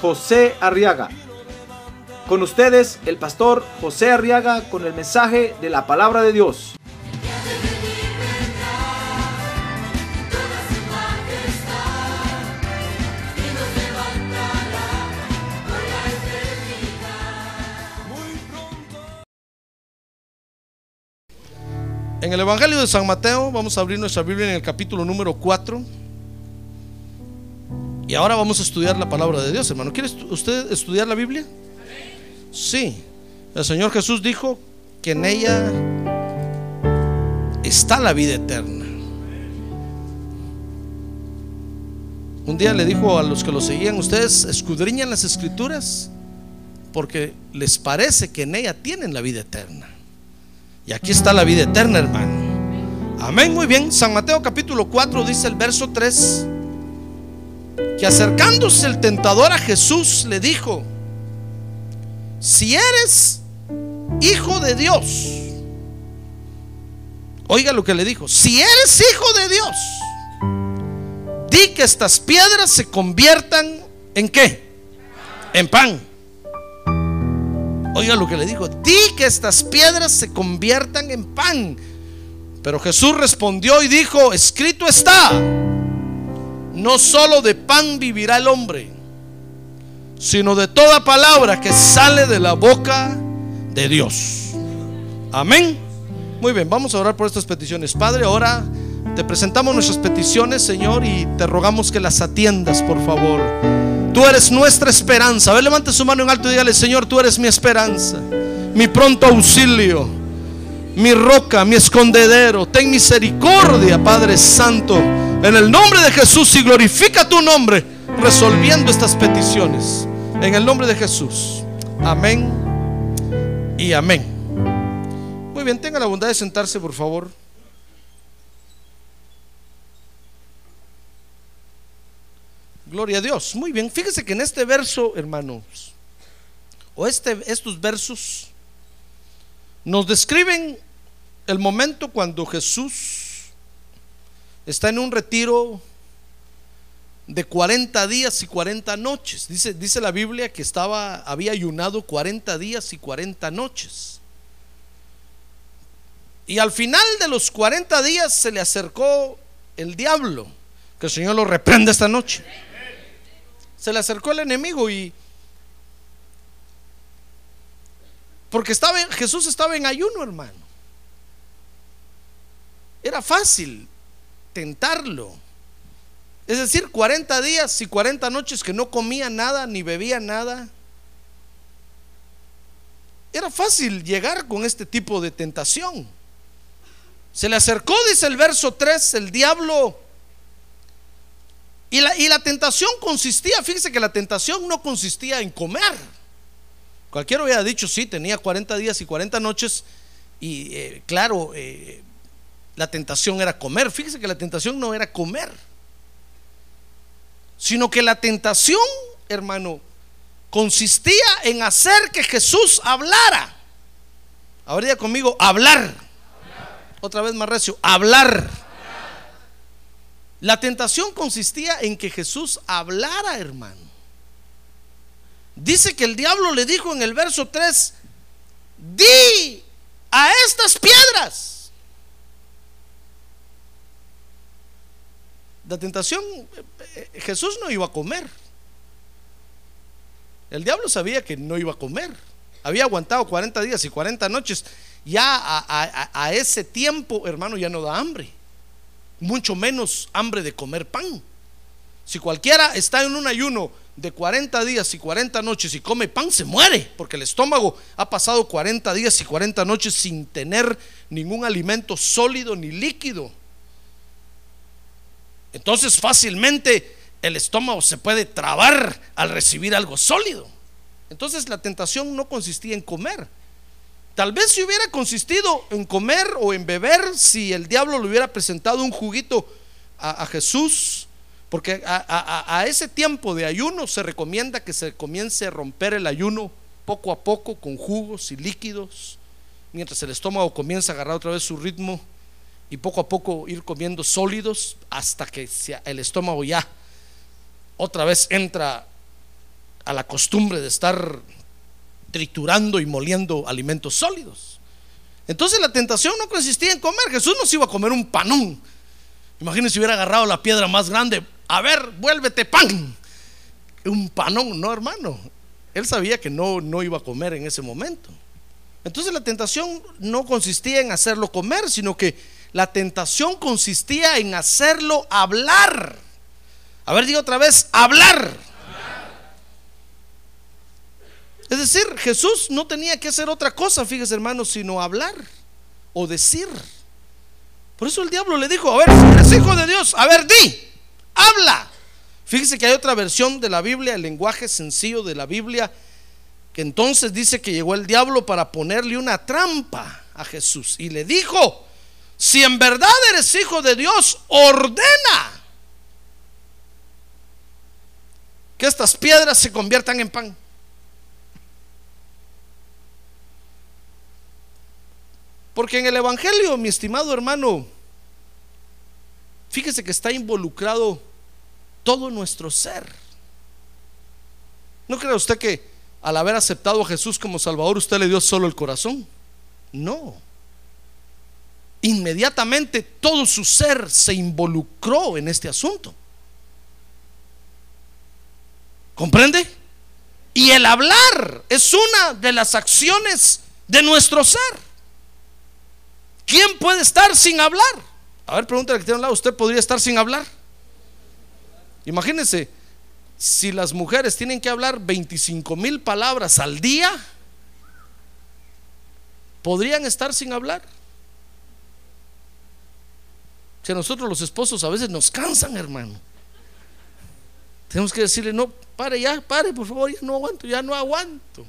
José Arriaga. Con ustedes, el pastor José Arriaga con el mensaje de la palabra de Dios. En el Evangelio de San Mateo vamos a abrir nuestra Biblia en el capítulo número 4. Y ahora vamos a estudiar la palabra de Dios, hermano. ¿Quiere usted estudiar la Biblia? Sí. El Señor Jesús dijo que en ella está la vida eterna. Un día le dijo a los que lo seguían, ustedes escudriñan las escrituras porque les parece que en ella tienen la vida eterna. Y aquí está la vida eterna, hermano. Amén, muy bien. San Mateo capítulo 4 dice el verso 3 que acercándose el tentador a Jesús le dijo, si eres hijo de Dios, oiga lo que le dijo, si eres hijo de Dios, di que estas piedras se conviertan en qué? En pan. Oiga lo que le dijo, di que estas piedras se conviertan en pan. Pero Jesús respondió y dijo, escrito está no solo de pan vivirá el hombre, sino de toda palabra que sale de la boca de Dios. Amén. Muy bien, vamos a orar por estas peticiones. Padre, ahora te presentamos nuestras peticiones, Señor, y te rogamos que las atiendas, por favor. Tú eres nuestra esperanza. A ver, levante su mano en alto y dígale, Señor, tú eres mi esperanza, mi pronto auxilio, mi roca, mi escondedero. Ten misericordia, Padre Santo en el nombre de Jesús y glorifica tu nombre resolviendo estas peticiones. En el nombre de Jesús. Amén y amén. Muy bien, tenga la bondad de sentarse, por favor. Gloria a Dios. Muy bien, fíjese que en este verso, hermanos, o este, estos versos, nos describen el momento cuando Jesús está en un retiro de 40 días y 40 noches. Dice, dice la Biblia que estaba, había ayunado 40 días y 40 noches. Y al final de los 40 días se le acercó el diablo, que el Señor lo reprenda esta noche. Se le acercó el enemigo y porque estaba Jesús estaba en ayuno, hermano. Era fácil tentarlo. Es decir, 40 días y 40 noches que no comía nada ni bebía nada. Era fácil llegar con este tipo de tentación. Se le acercó, dice el verso 3, el diablo. Y la, y la tentación consistía, fíjese que la tentación no consistía en comer. Cualquiera hubiera dicho, sí, tenía 40 días y 40 noches. Y eh, claro, eh, la tentación era comer. Fíjese que la tentación no era comer, sino que la tentación, hermano, consistía en hacer que Jesús hablara. Habría conmigo, hablar. Otra vez más recio, hablar. La tentación consistía en que Jesús hablara, hermano. Dice que el diablo le dijo en el verso 3, di a estas piedras la tentación, eh, Jesús no iba a comer. El diablo sabía que no iba a comer. Había aguantado 40 días y 40 noches. Ya a, ese tiempo, hermano, ya no da hambre. Mucho menos hambre de comer pan. Si cualquiera está en un ayuno de 40 días y 40 noches y come pan, se muere, porque el estómago ha pasado 40 días y 40 noches sin tener ningún alimento sólido ni líquido. Entonces fácilmente el estómago se puede trabar al recibir algo sólido. Entonces la tentación no consistía en comer. Tal vez si hubiera consistido en comer o en beber, si el diablo le hubiera presentado un juguito a, Jesús, porque a, a- a ese tiempo de ayuno se recomienda que se comience a romper el ayuno poco a poco con jugos y líquidos, mientras el estómago comienza a agarrar otra vez su ritmo y poco a poco ir comiendo sólidos hasta que el estómago ya otra vez entra a la costumbre de estar triturando y moliendo alimentos sólidos. Entonces la tentación no consistía en comer. Jesús no se iba a comer un panón. Imagínense si hubiera agarrado la piedra más grande. A ver, vuélvete pan. Un panón, no hermano. Él sabía que no, no iba a comer en ese momento. Entonces la tentación no consistía en hacerlo comer, sino que la tentación consistía en hacerlo hablar. A ver, diga otra vez, hablar. Es decir, Jesús no tenía que hacer otra cosa, fíjese hermanos, sino hablar o decir. Por eso el diablo le dijo, a ver, si eres hijo de Dios, a ver, di, habla. Fíjese que hay otra versión de la Biblia, el lenguaje sencillo de la Biblia, que entonces dice que llegó el diablo para ponerle una trampa a Jesús y le dijo, si en verdad eres hijo de Dios, ordena que estas piedras se conviertan en pan. Porque en el Evangelio, mi estimado hermano, fíjese que está involucrado todo nuestro ser. ¿No cree usted que al haber aceptado a Jesús como Salvador, usted le dio solo el corazón? No. Inmediatamente todo su ser se involucró en este asunto. ¿Comprende? Y el hablar es una de las acciones de nuestro ser. ¿Quién puede estar sin hablar? A ver, pregúntale que tiene un lado, ¿usted podría estar sin hablar? Imagínense, si las mujeres tienen que hablar 25 mil palabras al día, ¿podrían estar sin hablar? Si a nosotros los esposos a veces nos cansan, hermano. Tenemos que decirle, no, pare ya, pare, por favor, ya no aguanto, ya no aguanto.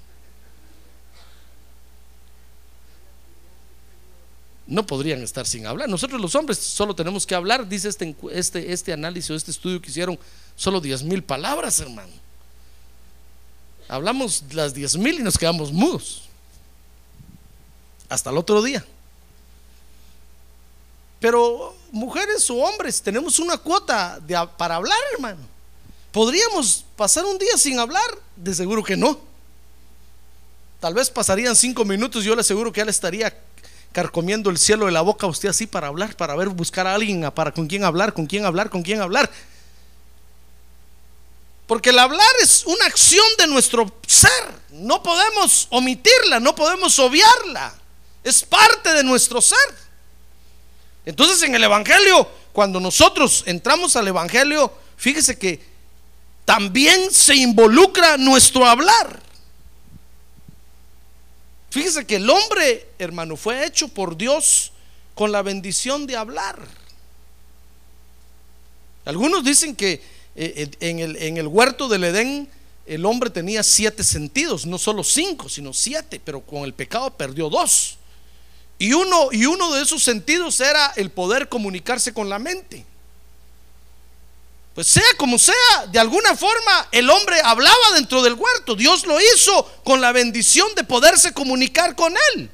No podrían estar sin hablar. Nosotros los hombres solo tenemos que hablar, dice este, este, este análisis o este estudio que hicieron, solo 10 mil palabras, hermano. Hablamos las 10 mil y nos quedamos mudos. Hasta el otro día. Pero mujeres o hombres, tenemos una cuota para hablar, hermano. ¿Podríamos pasar un día sin hablar? De seguro que no. Tal vez pasarían cinco minutos, yo le aseguro que ya le estaría carcomiendo el cielo de la boca a usted así para hablar, para ver, buscar a alguien, para con quién hablar, con quién hablar, con quién hablar. Porque el hablar es una acción de nuestro ser. No podemos omitirla, no podemos obviarla. Es parte de nuestro ser. Entonces en el Evangelio, cuando nosotros entramos al Evangelio, fíjese que también se involucra nuestro hablar. Fíjese que el hombre, hermano, fue hecho por Dios con la bendición de hablar. Algunos dicen que eh, en, el, en el huerto del Edén el hombre tenía siete sentidos, no solo cinco, sino siete, pero con el pecado perdió dos. Y uno, y uno de esos sentidos era el poder comunicarse con la mente. Pues sea como sea, de alguna forma el hombre hablaba dentro del huerto. Dios lo hizo con la bendición de poderse comunicar con él.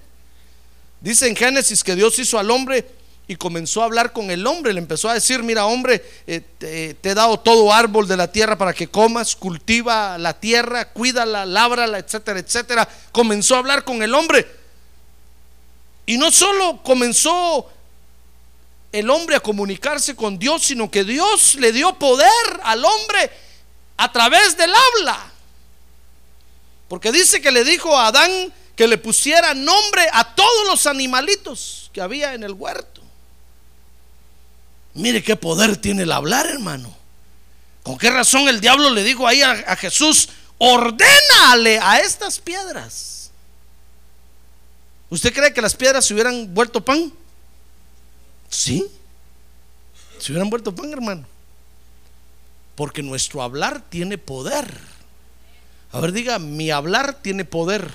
Dice en Génesis que Dios hizo al hombre y comenzó a hablar con el hombre. Le empezó a decir, mira hombre, eh, te, te he dado todo árbol de la tierra para que comas, cultiva la tierra, cuídala, lábrala, etcétera, etcétera. Comenzó a hablar con el hombre. Y no solo comenzó el hombre a comunicarse con Dios, sino que Dios le dio poder al hombre a través del habla. Porque dice que le dijo a Adán que le pusiera nombre a todos los animalitos que había en el huerto. Mire qué poder tiene el hablar, hermano. ¿Con qué razón el diablo le dijo ahí a, a Jesús, ordénale a estas piedras? ¿Usted cree que las piedras se hubieran vuelto pan? Sí. Se hubieran vuelto pan, hermano. Porque nuestro hablar tiene poder. A ver, diga, mi hablar tiene poder.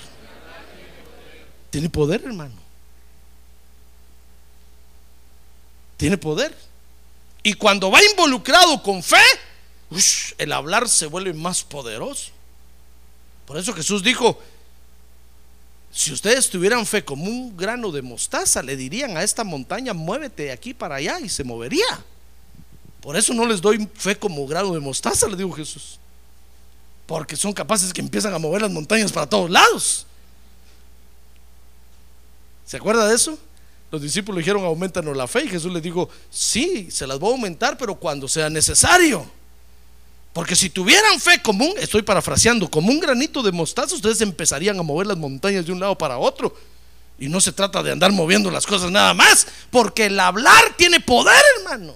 Tiene poder, hermano. Tiene poder. Y cuando va involucrado con fe, el hablar se vuelve más poderoso. Por eso Jesús dijo, si ustedes tuvieran fe como un grano de mostaza, le dirían a esta montaña, muévete de aquí para allá y se movería. Por eso no les doy fe como grano de mostaza, le dijo Jesús. Porque son capaces que empiezan a mover las montañas para todos lados. ¿Se acuerda de eso? Los discípulos dijeron, aumentanos la fe. Y Jesús les dijo, sí, se las voy a aumentar, pero cuando sea necesario. Porque si tuvieran fe común, estoy parafraseando, como un granito de mostaza, ustedes empezarían a mover las montañas de un lado para otro. Y no se trata de andar moviendo las cosas nada más, porque el hablar tiene poder, hermano.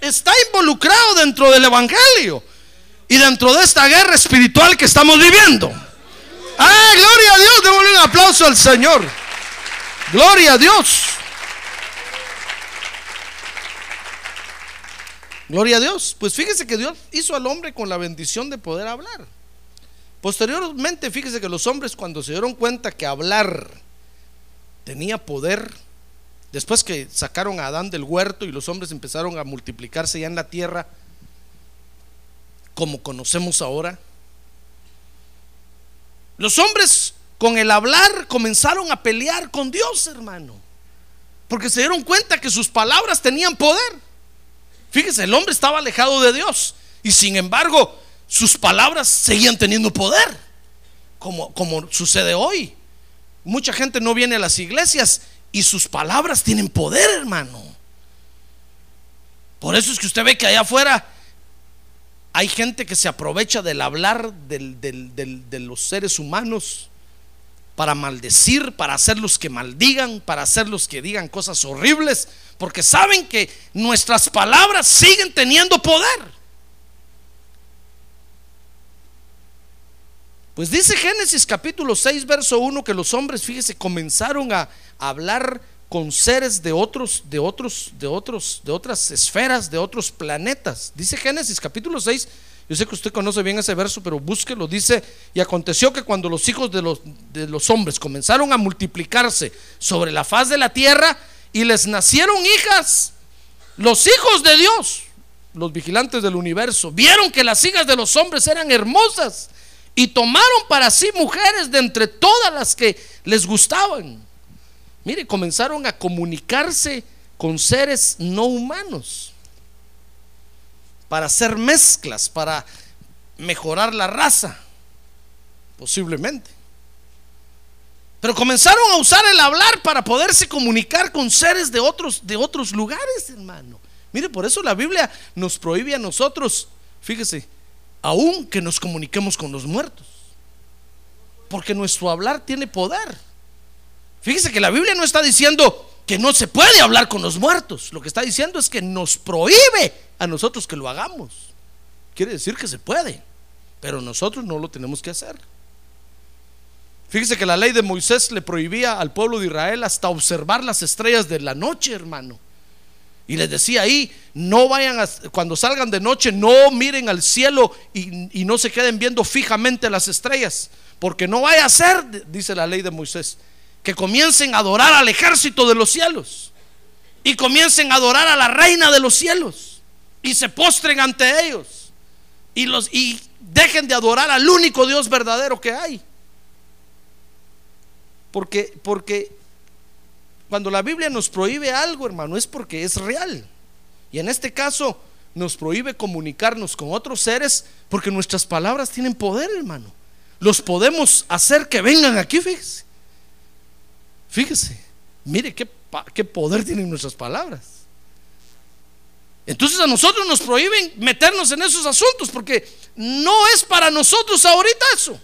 Está involucrado dentro del Evangelio y dentro de esta guerra espiritual que estamos viviendo. ¡Ah, gloria a Dios! Démosle un aplauso al Señor. Gloria a Dios. Gloria a Dios. Pues fíjese que Dios hizo al hombre con la bendición de poder hablar. Posteriormente, fíjese que los hombres cuando se dieron cuenta que hablar tenía poder, después que sacaron a Adán del huerto y los hombres empezaron a multiplicarse ya en la tierra, como conocemos ahora, los hombres con el hablar comenzaron a pelear con Dios, hermano. Porque se dieron cuenta que sus palabras tenían poder. Fíjese, el hombre estaba alejado de Dios y sin embargo sus palabras seguían teniendo poder, como, como sucede hoy. Mucha gente no viene a las iglesias y sus palabras tienen poder, hermano. Por eso es que usted ve que allá afuera hay gente que se aprovecha del hablar de los seres humanos para maldecir, para hacerlos que maldigan, para hacerlos que digan cosas horribles, porque saben que nuestras palabras siguen teniendo poder. Pues dice Génesis capítulo 6, verso 1 que los hombres, fíjese, comenzaron a hablar con seres de otros, de otros, de otros, de otras esferas, de otros planetas. Dice Génesis capítulo 6, yo sé que usted conoce bien ese verso, pero búsquelo. Dice, y aconteció que cuando los hijos de los, de los hombres comenzaron a multiplicarse sobre la faz de la tierra y les nacieron hijas, los hijos de Dios, los vigilantes del universo, vieron que las hijas de los hombres eran hermosas y tomaron para sí mujeres de entre todas las que les gustaban. Mire, comenzaron a comunicarse con seres no humanos para hacer mezclas, para mejorar la raza, posiblemente. Pero comenzaron a usar el hablar para poderse comunicar con seres de otros, de otros lugares, hermano. Mire, por eso la Biblia nos prohíbe a nosotros, fíjese, aún que nos comuniquemos con los muertos. Porque nuestro hablar tiene poder. Fíjese que la Biblia no está diciendo que no se puede hablar con los muertos. Lo que está diciendo es que nos prohíbe a nosotros que lo hagamos. Quiere decir que se puede, pero nosotros no lo tenemos que hacer. Fíjese que la ley de Moisés le prohibía al pueblo de Israel hasta observar las estrellas de la noche, hermano. Y les decía ahí, no vayan, cuando salgan de noche, no miren al cielo y, y no se queden viendo fijamente las estrellas, porque no vaya a ser, dice la ley de Moisés, que comiencen a adorar al ejército de los cielos y comiencen a adorar a la reina de los cielos y se postren ante ellos y los y dejen de adorar al único Dios verdadero que hay. Porque porque cuando la Biblia nos prohíbe algo, hermano, es porque es real. Y en este caso nos prohíbe comunicarnos con otros seres porque nuestras palabras tienen poder, hermano. Los podemos hacer que vengan aquí, fíjese. Fíjese, mire qué, qué poder tienen nuestras palabras. Entonces a nosotros nos prohíben meternos en esos asuntos porque no es para nosotros ahorita eso.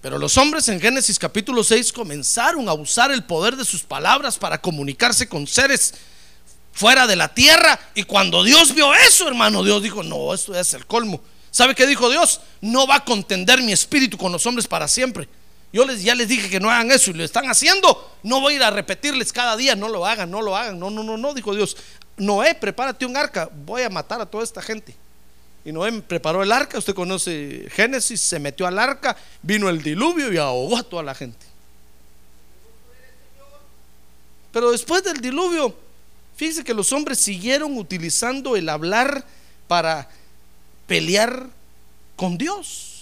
Pero los hombres en Génesis capítulo 6 comenzaron a usar el poder de sus palabras para comunicarse con seres fuera de la tierra. Y cuando Dios vio eso, hermano, Dios dijo, no, esto es el colmo. ¿Sabe qué dijo Dios? No va a contender mi espíritu con los hombres para siempre. Yo les, ya les dije que no hagan eso y lo están haciendo. No voy a ir a repetirles cada día, no lo hagan, no lo hagan. No, no, no, no, dijo Dios. Noé, prepárate un arca, voy a matar a toda esta gente. Y Noé preparó el arca, usted conoce Génesis, se metió al arca, vino el diluvio y ahogó a toda la gente. Pero después del diluvio, fíjese que los hombres siguieron utilizando el hablar para pelear con Dios.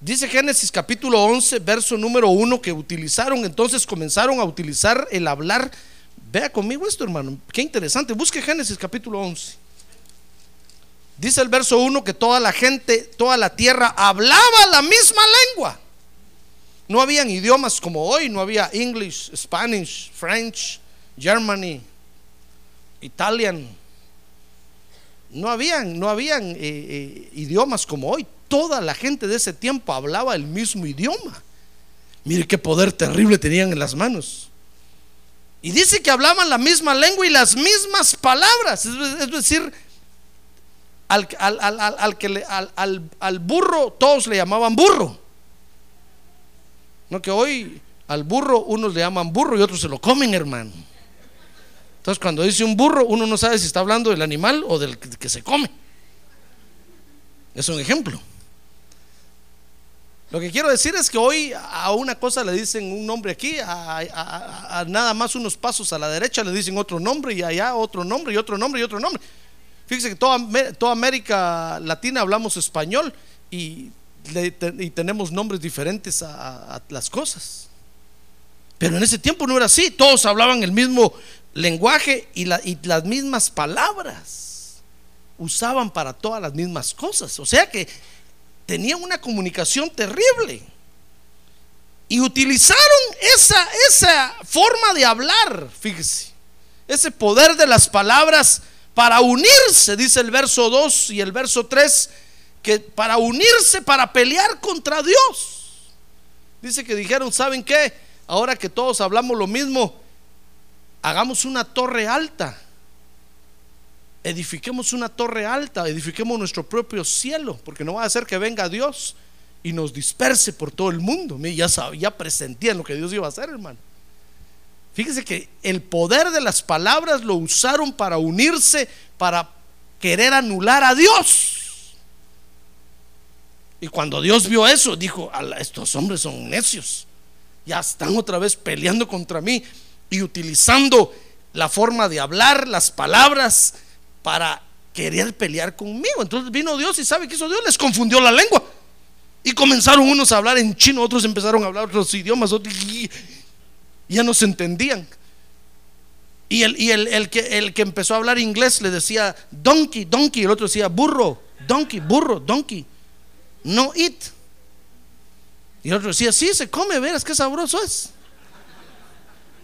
Dice Génesis capítulo 11, verso número 1, que utilizaron, entonces comenzaron a utilizar el hablar. Vea conmigo esto, hermano, qué interesante. Busque Génesis capítulo 11. Dice el verso 1 que toda la gente, toda la tierra hablaba la misma lengua. No habían idiomas como hoy, no había English, Spanish, French, Germany, Italian. No habían, no habían eh, eh, idiomas como hoy. Toda la gente de ese tiempo hablaba el mismo idioma. Mire qué poder terrible tenían en las manos. Y dice que hablaban la misma lengua y las mismas palabras. Es decir, al, que al burro todos le llamaban burro. No que hoy al burro unos le llaman burro y otros se lo comen, hermano. Entonces cuando dice un burro, uno no sabe si está hablando del animal o del que, se come. Es un ejemplo. Lo que quiero decir es que hoy a una cosa le dicen un nombre aquí, a, nada más unos pasos a la derecha le dicen otro nombre y allá otro nombre y otro nombre y otro nombre. Fíjese que toda, toda América Latina hablamos español y, y tenemos nombres diferentes a las cosas. Pero en ese tiempo no era así, todos hablaban el mismo lenguaje y, las mismas palabras usaban para todas las mismas cosas. O sea que tenían una comunicación terrible. Y utilizaron esa, esa forma de hablar, fíjese, ese poder de las palabras para unirse, dice el verso 2 y el verso 3, que para unirse, para pelear contra Dios. Dice que dijeron, ¿saben qué? Ahora que todos hablamos lo mismo, hagamos una torre alta. Edifiquemos una torre alta, edifiquemos nuestro propio cielo, porque no va a ser que venga Dios y nos disperse por todo el mundo. Ya, ya presentían lo que Dios iba a hacer, hermano. Fíjese que el poder de las palabras lo usaron para unirse, para querer anular a Dios. Y cuando Dios vio eso, dijo, estos hombres son necios. Ya están otra vez peleando contra mí y utilizando la forma de hablar, las palabras, para querer pelear conmigo. Entonces vino Dios y sabe que hizo Dios, les confundió la lengua. Y comenzaron unos a hablar en chino, otros empezaron a hablar otros idiomas, otros y ya no se entendían. Y, el, el, que, el que empezó a hablar inglés le decía donkey, donkey, el otro decía burro, donkey, burro, donkey, no eat. Y el otro decía, sí, se come, verás qué sabroso es.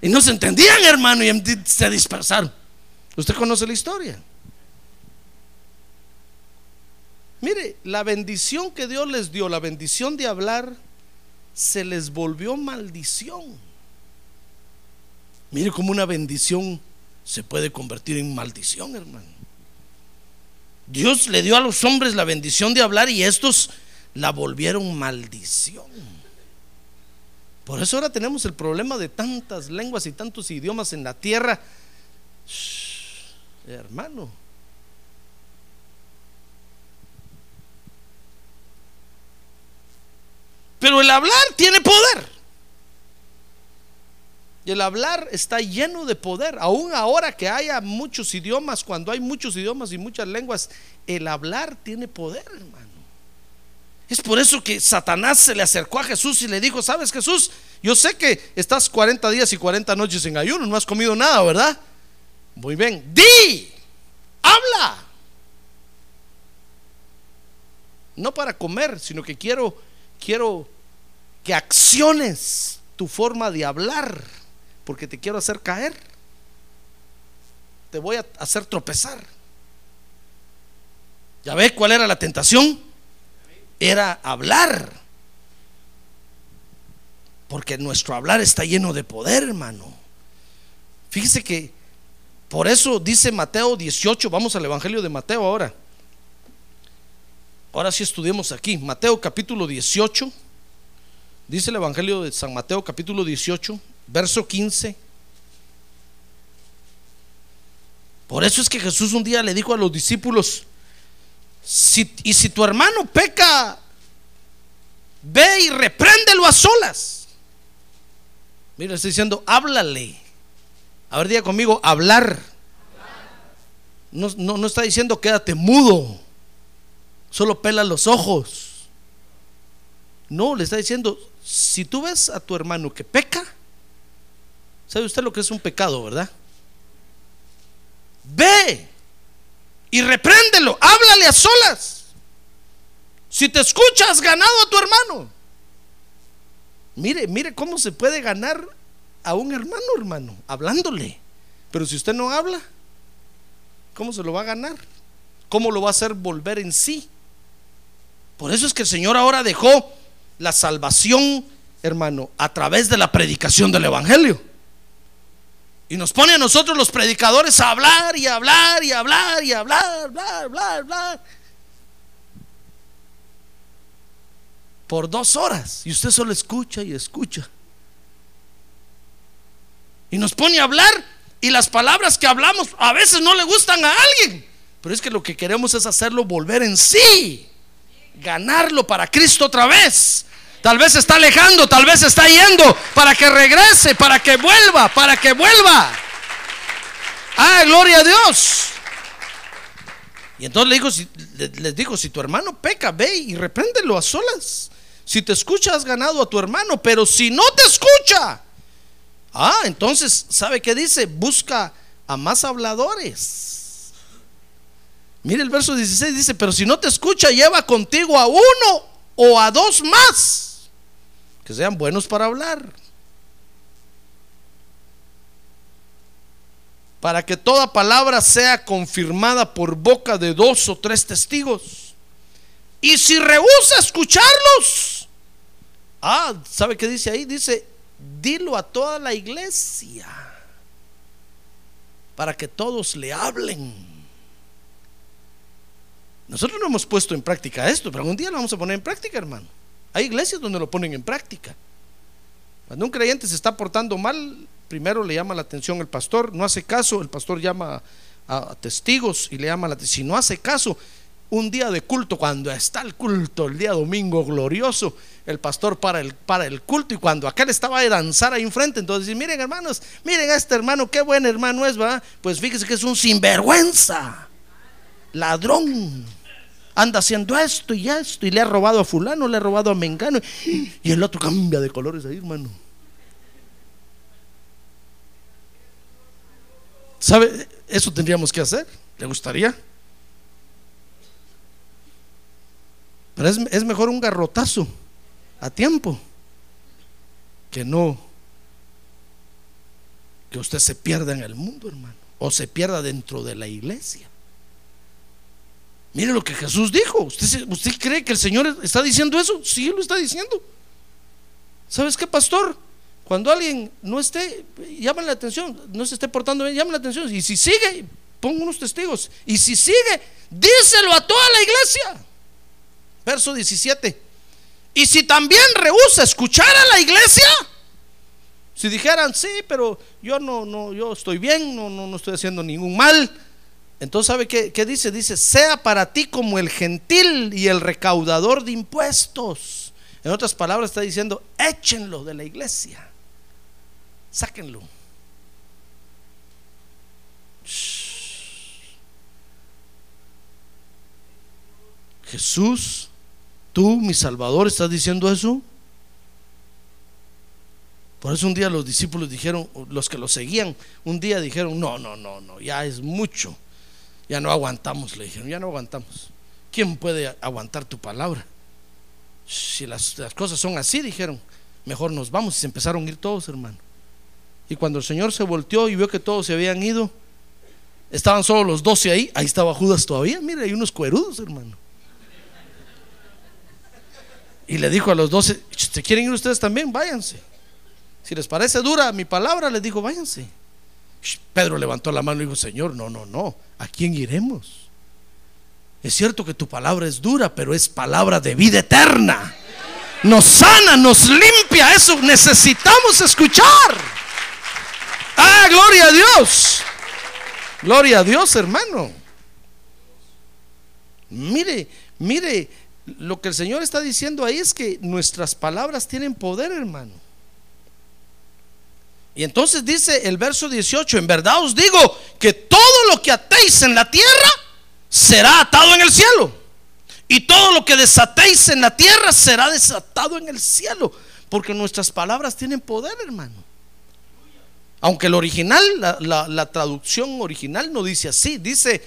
Y no se entendían, hermano, y se dispersaron. Usted conoce la historia. Mire, la bendición que Dios les dio, la bendición de hablar, se les volvió maldición. Mire cómo una bendición se puede convertir en maldición, hermano. Dios le dio a los hombres la bendición de hablar y estos la volvieron maldición. Por eso ahora tenemos el problema de tantas lenguas y tantos idiomas en la tierra. hermano. Pero el hablar tiene poder. Y el hablar está lleno de poder. Aún ahora que haya muchos idiomas, cuando hay muchos idiomas y muchas lenguas, el hablar tiene poder, hermano. Es por eso que Satanás se le acercó a Jesús y le dijo, ¿sabes Jesús? Yo sé que estás 40 días y 40 noches en ayuno, no has comido nada, ¿verdad? Muy bien, di, habla. No para comer, sino que quiero, quiero que acciones tu forma de hablar, porque te quiero hacer caer. Te voy a hacer tropezar. ¿Ya ves cuál era la tentación? era hablar. Porque nuestro hablar está lleno de poder, hermano. Fíjese que por eso dice Mateo 18, vamos al Evangelio de Mateo ahora. Ahora sí estudiemos aquí, Mateo capítulo 18. Dice el Evangelio de San Mateo capítulo 18, verso 15. Por eso es que Jesús un día le dijo a los discípulos, Si- y si tu hermano peca, ve y repréndelo a solas. Mira, estoy diciendo, háblale. A ver, diga conmigo, hablar. No, no, no está diciendo quédate mudo, solo pela los ojos. No, le está diciendo, si tú ves a tu hermano que peca, ¿sabe usted lo que es un pecado, verdad? Ve y repréndelo, háblale a solas. Si te escuchas, ganado a tu hermano. Mire, mire cómo se puede ganar a un hermano, hermano, hablándole. Pero si usted no habla, ¿cómo se lo va a ganar? ¿Cómo lo va a hacer volver en sí? Por eso es que el Señor ahora dejó la salvación, hermano, a través de la predicación del Evangelio. Y nos pone a nosotros los predicadores a hablar y hablar y hablar y hablar, hablar, hablar, hablar. Por dos horas. Y usted solo escucha y escucha. Y nos pone a hablar y las palabras que hablamos a veces no le gustan a alguien. Pero es que lo que queremos es hacerlo volver en sí. Ganarlo para Cristo otra vez. Tal vez está alejando, tal vez está yendo para que regrese, para que vuelva, para que vuelva. Ah, gloria a Dios. Y entonces les digo, si tu hermano peca, ve y repréndelo a solas. Si te escucha, has ganado a tu hermano, pero si no te escucha, ah, entonces, ¿sabe qué dice? Busca a más habladores. Mire el verso 16, dice, pero si no te escucha, lleva contigo a uno o a dos más, que sean buenos para hablar. Para que toda palabra sea confirmada por boca de dos o tres testigos. Y si rehúsa escucharlos, ah, ¿sabe qué dice ahí? Dice, dilo a toda la iglesia, para que todos le hablen. Nosotros no hemos puesto en práctica esto, pero algún día lo vamos a poner en práctica, hermano. Hay iglesias donde lo ponen en práctica. Cuando un creyente se está portando mal, primero le llama la atención el pastor, no hace caso, el pastor llama a, testigos y le llama la atención. Si no hace caso, un día de culto, cuando está el culto, el día domingo glorioso, el pastor para el, para el culto y cuando aquel estaba a danzar ahí enfrente, entonces dice, miren hermanos, miren a este hermano, qué buen hermano es, va. Pues fíjese que es un sinvergüenza, ladrón anda haciendo esto y esto y le ha robado a fulano, le ha robado a Mengano y el otro cambia de colores ahí, hermano. ¿Sabe? Eso tendríamos que hacer. ¿Le gustaría? Pero es, es mejor un garrotazo a tiempo que no que usted se pierda en el mundo, hermano, o se pierda dentro de la iglesia. Mire lo que Jesús dijo. ¿Usted, ¿Usted cree que el Señor está diciendo eso? Sí, lo está diciendo. ¿Sabes qué, pastor? Cuando alguien no esté, llama la atención, no se esté portando bien, llama la atención. Y si sigue, ponga unos testigos. Y si sigue, díselo a toda la iglesia. Verso 17. Y si también rehúsa escuchar a la iglesia, si dijeran, sí, pero yo no, no, yo estoy bien, no, no, no estoy haciendo ningún mal. Entonces, ¿sabe qué, dice? Dice, sea para ti como el gentil y el recaudador de impuestos. En otras palabras, está diciendo, échenlo de la iglesia. Sáquenlo. Jesús, tú, mi Salvador, ¿estás diciendo eso? Por eso un día los discípulos dijeron, los que lo seguían, un día dijeron, no, no, no, no, ya es mucho. Ya no aguantamos, le dijeron, ya no aguantamos. ¿Quién puede aguantar tu palabra? Si las, las cosas son así, dijeron, mejor nos vamos. Y se empezaron a ir todos, hermano. Y cuando el Señor se volteó y vio que todos se habían ido, estaban solo los doce ahí, ahí estaba Judas todavía, mire, hay unos cuerudos, hermano. Y le dijo a los doce, ¿se quieren ir ustedes también? Váyanse. Si les parece dura mi palabra, les dijo, váyanse. Pedro levantó la mano y dijo, Señor, no, no, no, ¿a quién iremos? Es cierto que tu palabra es dura, pero es palabra de vida eterna. Nos sana, nos limpia, eso necesitamos escuchar. Ah, gloria a Dios. Gloria a Dios, hermano. Mire, mire, lo que el Señor está diciendo ahí es que nuestras palabras tienen poder, hermano. Y entonces dice el verso 18, en verdad os digo que todo lo que atéis en la tierra será atado en el cielo. Y todo lo que desatéis en la tierra será desatado en el cielo. Porque nuestras palabras tienen poder, hermano. Aunque el original, la, la traducción original no dice así, dice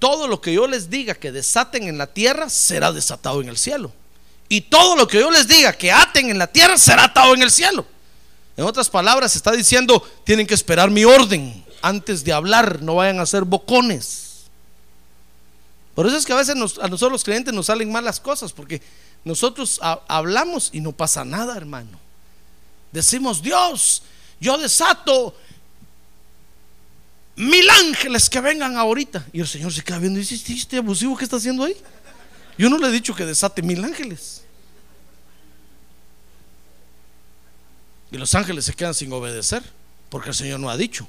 todo lo que yo les diga que desaten en la tierra será desatado en el cielo. Y todo lo que yo les diga que aten en la tierra será atado en el cielo. En otras palabras, está diciendo, tienen que esperar mi orden antes de hablar, no vayan a ser bocones. Por eso es que a veces a nosotros los creyentes nos salen malas cosas, porque nosotros hablamos y no pasa nada, hermano. Decimos, Dios, yo desato mil ángeles que vengan ahorita. Y el Señor se queda viendo y dice, ¿este abusivo que está haciendo ahí? Yo no le he dicho que desate mil ángeles. Y los ángeles se quedan sin obedecer, porque el Señor no ha dicho.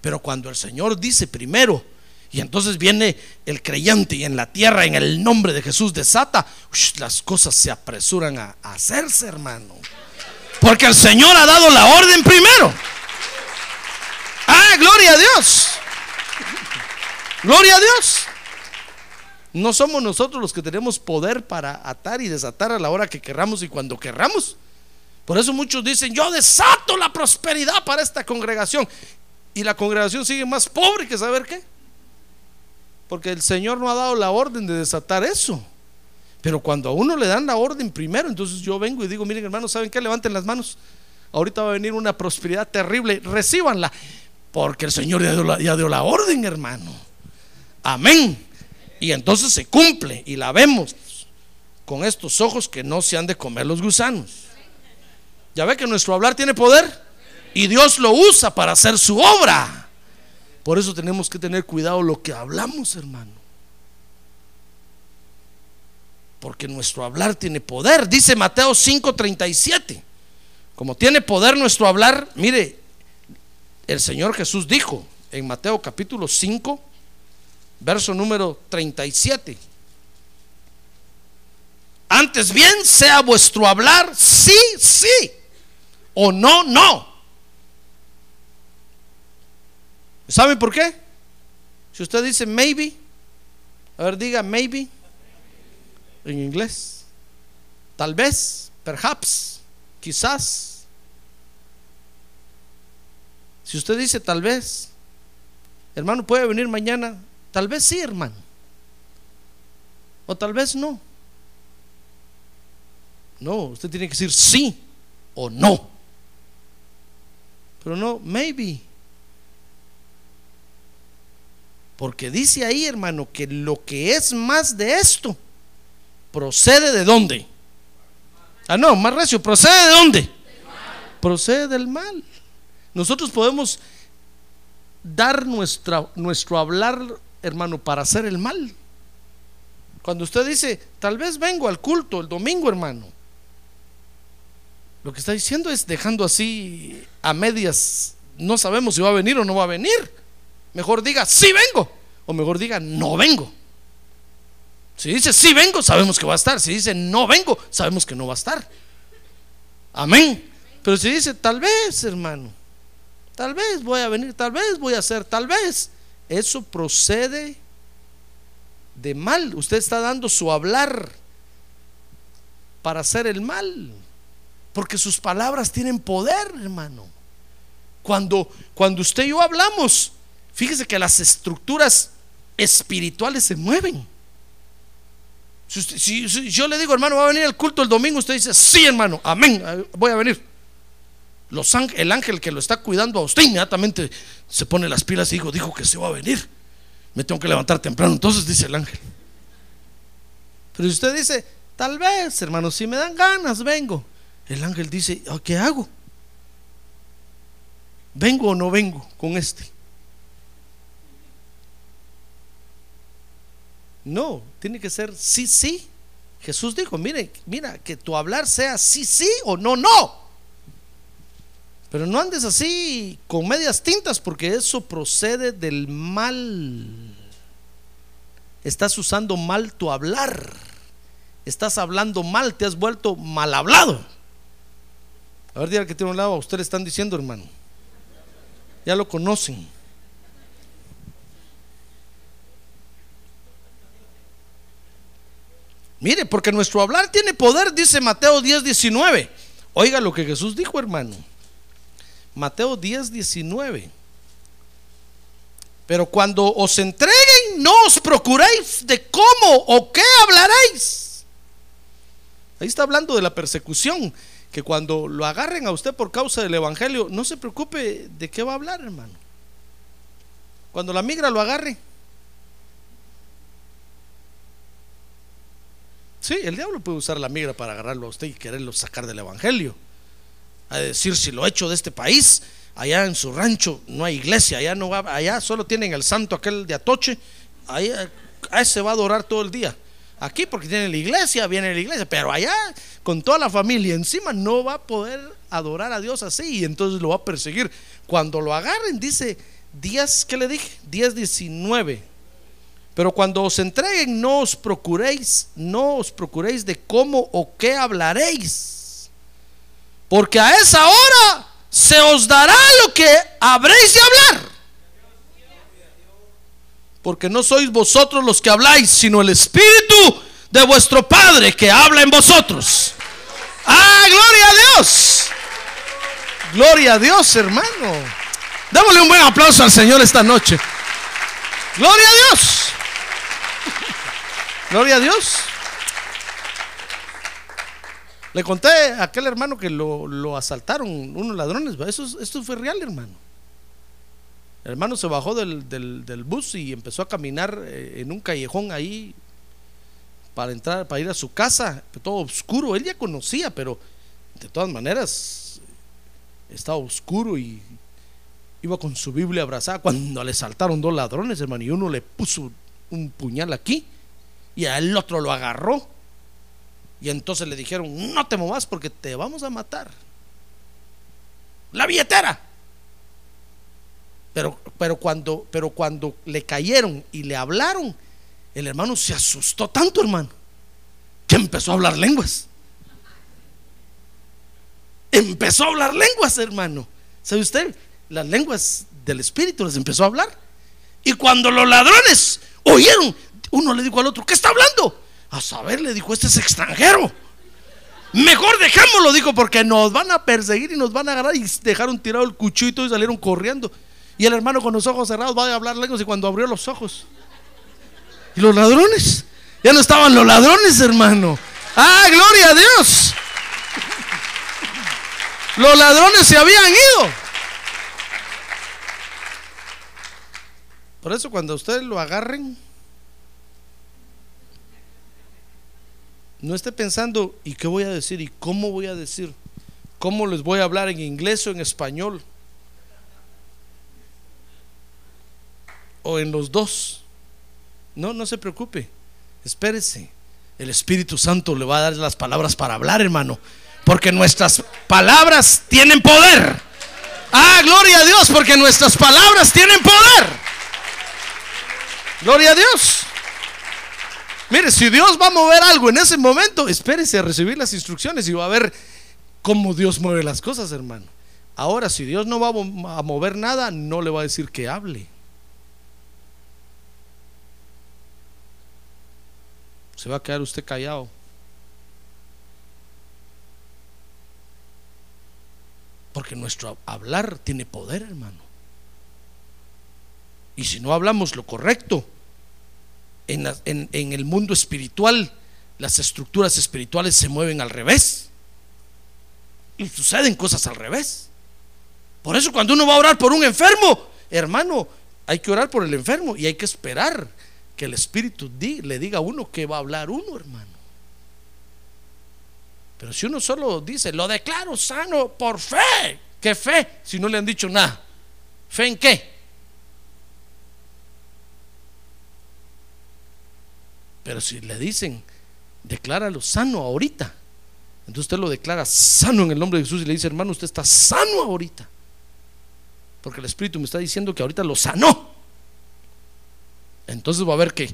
Pero cuando el Señor dice primero, y entonces viene el creyente y en la tierra, en el nombre de Jesús, desata, las cosas se apresuran a hacerse, hermano. Porque el Señor ha dado la orden primero. Ah, gloria a Dios. Gloria a Dios. No somos nosotros los que tenemos poder para atar y desatar a la hora que querramos y cuando querramos. Por eso muchos dicen, yo desato la prosperidad para esta congregación. Y la congregación sigue más pobre que saber qué. Porque el Señor no ha dado la orden de desatar eso. Pero cuando a uno le dan la orden primero, entonces yo vengo y digo, miren hermanos, ¿saben qué? Levanten las manos. Ahorita va a venir una prosperidad terrible. Recíbanla. Porque el Señor ya dio, la, ya dio la orden, hermano. Amén. Y entonces se cumple y la vemos con estos ojos que no se han de comer los gusanos. Ya ve que nuestro hablar tiene poder y Dios lo usa para hacer su obra. Por eso tenemos que tener cuidado lo que hablamos, hermano. Porque nuestro hablar tiene poder. Dice Mateo 5:37. Como tiene poder nuestro hablar, mire, el Señor Jesús dijo en Mateo capítulo 5, verso número 37. Antes bien sea vuestro hablar sí, sí, o no, no. ¿Saben por qué? Si usted dice maybe, a ver, diga maybe en inglés. Tal vez, perhaps, quizás. Si usted dice tal vez, hermano, puede venir mañana, tal vez sí, hermano. O tal vez no. No, usted tiene que decir sí o no. Pero no, maybe. Porque dice ahí, hermano, que lo que es más de esto procede de dónde. Ah, no, más recio, procede de dónde. Procede del mal. Nosotros podemos dar nuestra, nuestro hablar, hermano, para hacer el mal. Cuando usted dice, tal vez vengo al culto el domingo, hermano. Lo que está diciendo es dejando así a medias, no sabemos si va a venir o no va a venir. Mejor diga, sí vengo. O mejor diga, no vengo. Si dice, sí vengo, sabemos que va a estar. Si dice, no vengo, sabemos que no va a estar. Amén. Pero si dice, tal vez, hermano, Tal vez voy a venir, tal vez voy a hacer, tal vez. Eso procede de mal. Usted está dando su hablar para hacer el mal. Porque sus palabras tienen poder, hermano. Cuando, cuando usted y yo hablamos, fíjese que las estructuras espirituales se mueven. Si, yo le digo, hermano, va a venir el culto el domingo, usted dice, sí, hermano, amén, voy a venir el ángel que lo está cuidando a usted inmediatamente se pone las pilas y dijo, dijo que se va a venir. Me tengo que levantar temprano. Entonces dice el ángel. Pero si usted dice, tal vez, hermano, si me dan ganas, vengo. El ángel dice, ah, ¿qué hago? ¿Vengo o no vengo con este? No, tiene que ser sí, sí. Jesús dijo, mire, mira, que tu hablar sea sí, sí o no, no. Pero no andes así con medias tintas porque eso procede del mal. estás usando mal tu hablar. Estás hablando mal, te has vuelto mal hablado. A ver, diga que tiene un lado, a usted están diciendo, hermano. Ya lo conocen. Mire, porque nuestro hablar tiene poder, dice Mateo 10, 19. Oiga lo que Jesús dijo, hermano. Mateo 10, 19. Pero cuando os entreguen, no os procuréis de cómo o qué hablaréis. Ahí está hablando de la persecución, que cuando lo agarren a usted por causa del Evangelio, no se preocupe de qué va a hablar, hermano. Cuando la migra lo agarre, Sí, el diablo puede usar la migra para agarrarlo a usted y quererlo sacar del evangelio. A decir, si lo hecho de este país, allá en su rancho no hay iglesia, allá no va, allá solo tienen el santo aquel de Atoche, ahí a ese va a adorar todo el día. Aquí porque tiene la iglesia, viene la iglesia, pero allá con toda la familia encima no va a poder adorar a Dios así y entonces lo va a perseguir. Cuando lo agarren, dice 10, ¿qué le dije? 10, 19 pero cuando os entreguen, no os procuréis, no os procuréis de cómo o qué hablaréis. Porque a esa hora se os dará lo que habréis de hablar. Porque no sois vosotros los que habláis, sino el Espíritu de vuestro Padre que habla en vosotros. Ah, gloria a Dios. Gloria a Dios, hermano. Démosle un buen aplauso al Señor esta noche. Gloria a Dios. Gloria a Dios. Le conté a aquel hermano que lo, asaltaron unos ladrones. Eso, esto fue real, hermano. El hermano se bajó del, bus y empezó a caminar eh, en un callejón ahí para entrar, para ir a su casa, todo oscuro. Él ya conocía, pero de todas maneras estaba oscuro y iba con su Biblia abrazada cuando le saltaron dos ladrones, hermano, y uno le puso un puñal aquí y al otro lo agarró. Y entonces le dijeron, no te movas porque te vamos a matar. La billetera. Pero, pero, cuando, pero cuando le cayeron y le hablaron, el hermano se asustó tanto, hermano, que empezó a hablar lenguas. Empezó a hablar lenguas, hermano. ¿Sabe usted? Las lenguas del Espíritu les empezó a hablar. Y cuando los ladrones oyeron, uno le dijo al otro, ¿qué está hablando? A saber, le dijo, este es extranjero. Mejor dejámoslo, dijo, porque nos van a perseguir y nos van a agarrar. Y dejaron tirado el cuchito y salieron corriendo. Y el hermano con los ojos cerrados va a hablar lenguas y cuando abrió los ojos. Y los ladrones. Ya no estaban los ladrones, hermano. Ah, gloria a Dios. Los ladrones se habían ido. Por eso cuando ustedes lo agarren, No esté pensando, ¿y qué voy a decir? ¿Y cómo voy a decir? ¿Cómo les voy a hablar en inglés o en español? O en los dos. No, no se preocupe. Espérese. El Espíritu Santo le va a dar las palabras para hablar, hermano. Porque nuestras palabras tienen poder. Ah, gloria a Dios, porque nuestras palabras tienen poder. Gloria a Dios. Mire, si Dios va a mover algo en ese momento, espérese a recibir las instrucciones y va a ver cómo Dios mueve las cosas, hermano. Ahora, si Dios no va a mover nada, no le va a decir que hable. Se va a quedar usted callado. Porque nuestro hablar tiene poder, hermano. Y si no hablamos lo correcto, en, el mundo espiritual las estructuras espirituales se mueven al revés. Y suceden cosas al revés. Por eso cuando uno va a orar por un enfermo, hermano, hay que orar por el enfermo y hay que esperar que el Espíritu le diga a uno que va a hablar uno, hermano. Pero si uno solo dice, lo declaro sano por fe, ¿qué fe? Si no le han dicho nada. ¿Fe en qué? Pero si le dicen, decláralo sano ahorita, entonces usted lo declara sano en el nombre de Jesús y le dice, hermano, usted está sano ahorita. Porque el Espíritu me está diciendo que ahorita lo sanó. Entonces va a ver que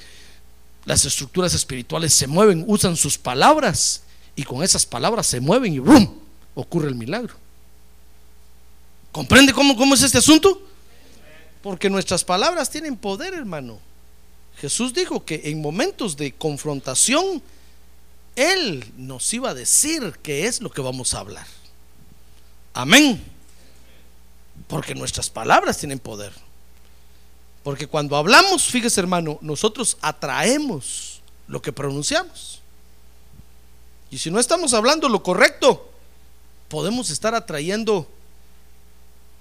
Las estructuras espirituales se mueven, usan sus palabras y con esas palabras se mueven y ¡brum! ocurre el milagro. ¿Comprende cómo, cómo es este asunto? Porque nuestras palabras tienen poder, hermano. Jesús dijo que en momentos de confrontación, Él nos iba a decir qué es lo que vamos a hablar. Amén. Porque nuestras palabras tienen poder. Porque cuando hablamos, fíjese hermano, nosotros atraemos lo que pronunciamos. Y si no estamos hablando lo correcto, podemos estar atrayendo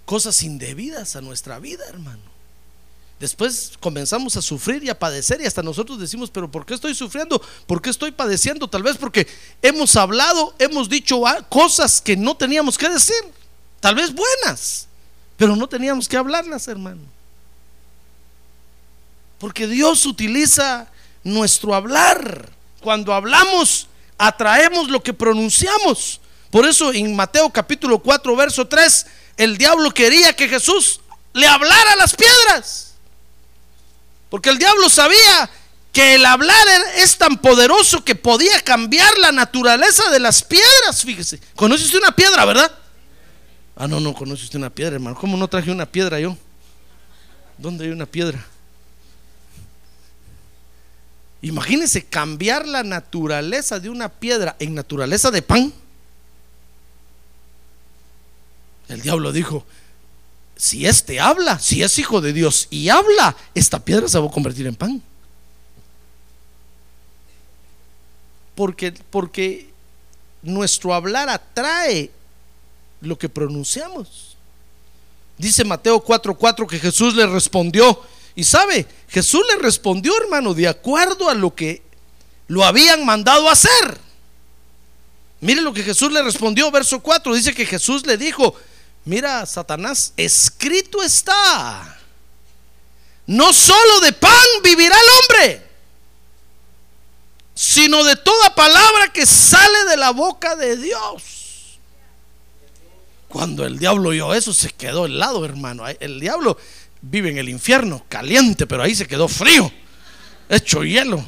cosas indebidas a nuestra vida, hermano. Después comenzamos a sufrir y a padecer y hasta nosotros decimos, pero ¿por qué estoy sufriendo? ¿Por qué estoy padeciendo? Tal vez porque hemos hablado, hemos dicho cosas que no teníamos que decir, tal vez buenas, pero no teníamos que hablarlas, hermano. Porque Dios utiliza nuestro hablar. Cuando hablamos, atraemos lo que pronunciamos. Por eso en Mateo capítulo 4, verso 3, el diablo quería que Jesús le hablara a las piedras. Porque el diablo sabía que el hablar es tan poderoso que podía cambiar la naturaleza de las piedras. Fíjese, conoce usted una piedra, ¿verdad? Ah, no, no conoce usted una piedra, hermano. ¿Cómo no traje una piedra yo? ¿Dónde hay una piedra? Imagínense cambiar la naturaleza de una piedra en naturaleza de pan. El diablo dijo, si este habla, si es hijo de Dios y habla, esta piedra se va a convertir en pan. Porque, porque nuestro hablar atrae lo que pronunciamos. Dice Mateo 4:4 que Jesús le respondió, y sabe, Jesús le respondió, hermano, de acuerdo a lo que lo habían mandado hacer. Mire lo que Jesús le respondió, verso 4, dice que Jesús le dijo, mira, Satanás, escrito está, no solo de pan vivirá el hombre, sino de toda palabra que sale de la boca de Dios. Cuando el diablo oyó eso, se quedó helado, hermano. El diablo vive en el infierno, caliente, pero ahí se quedó frío, hecho hielo.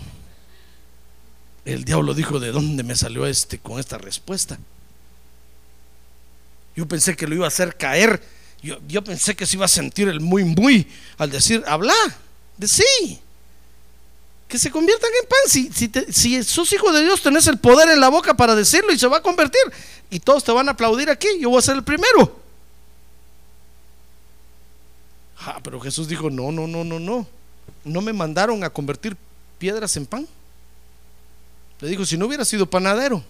El diablo dijo, ¿de dónde me salió este con esta respuesta? Yo pensé que lo iba a hacer caer. Yo, pensé que se iba a sentir el muy, muy al decir, habla, de sí. Que se conviertan en pan. Si, si, si sos hijo de Dios, tenés el poder en la boca para decirlo y se va a convertir. Y todos te van a aplaudir aquí. Yo voy a ser el primero. Ah, pero Jesús dijo, no, no, no, no, no. No me mandaron a convertir piedras en pan. Le dijo, si no hubiera sido panadero.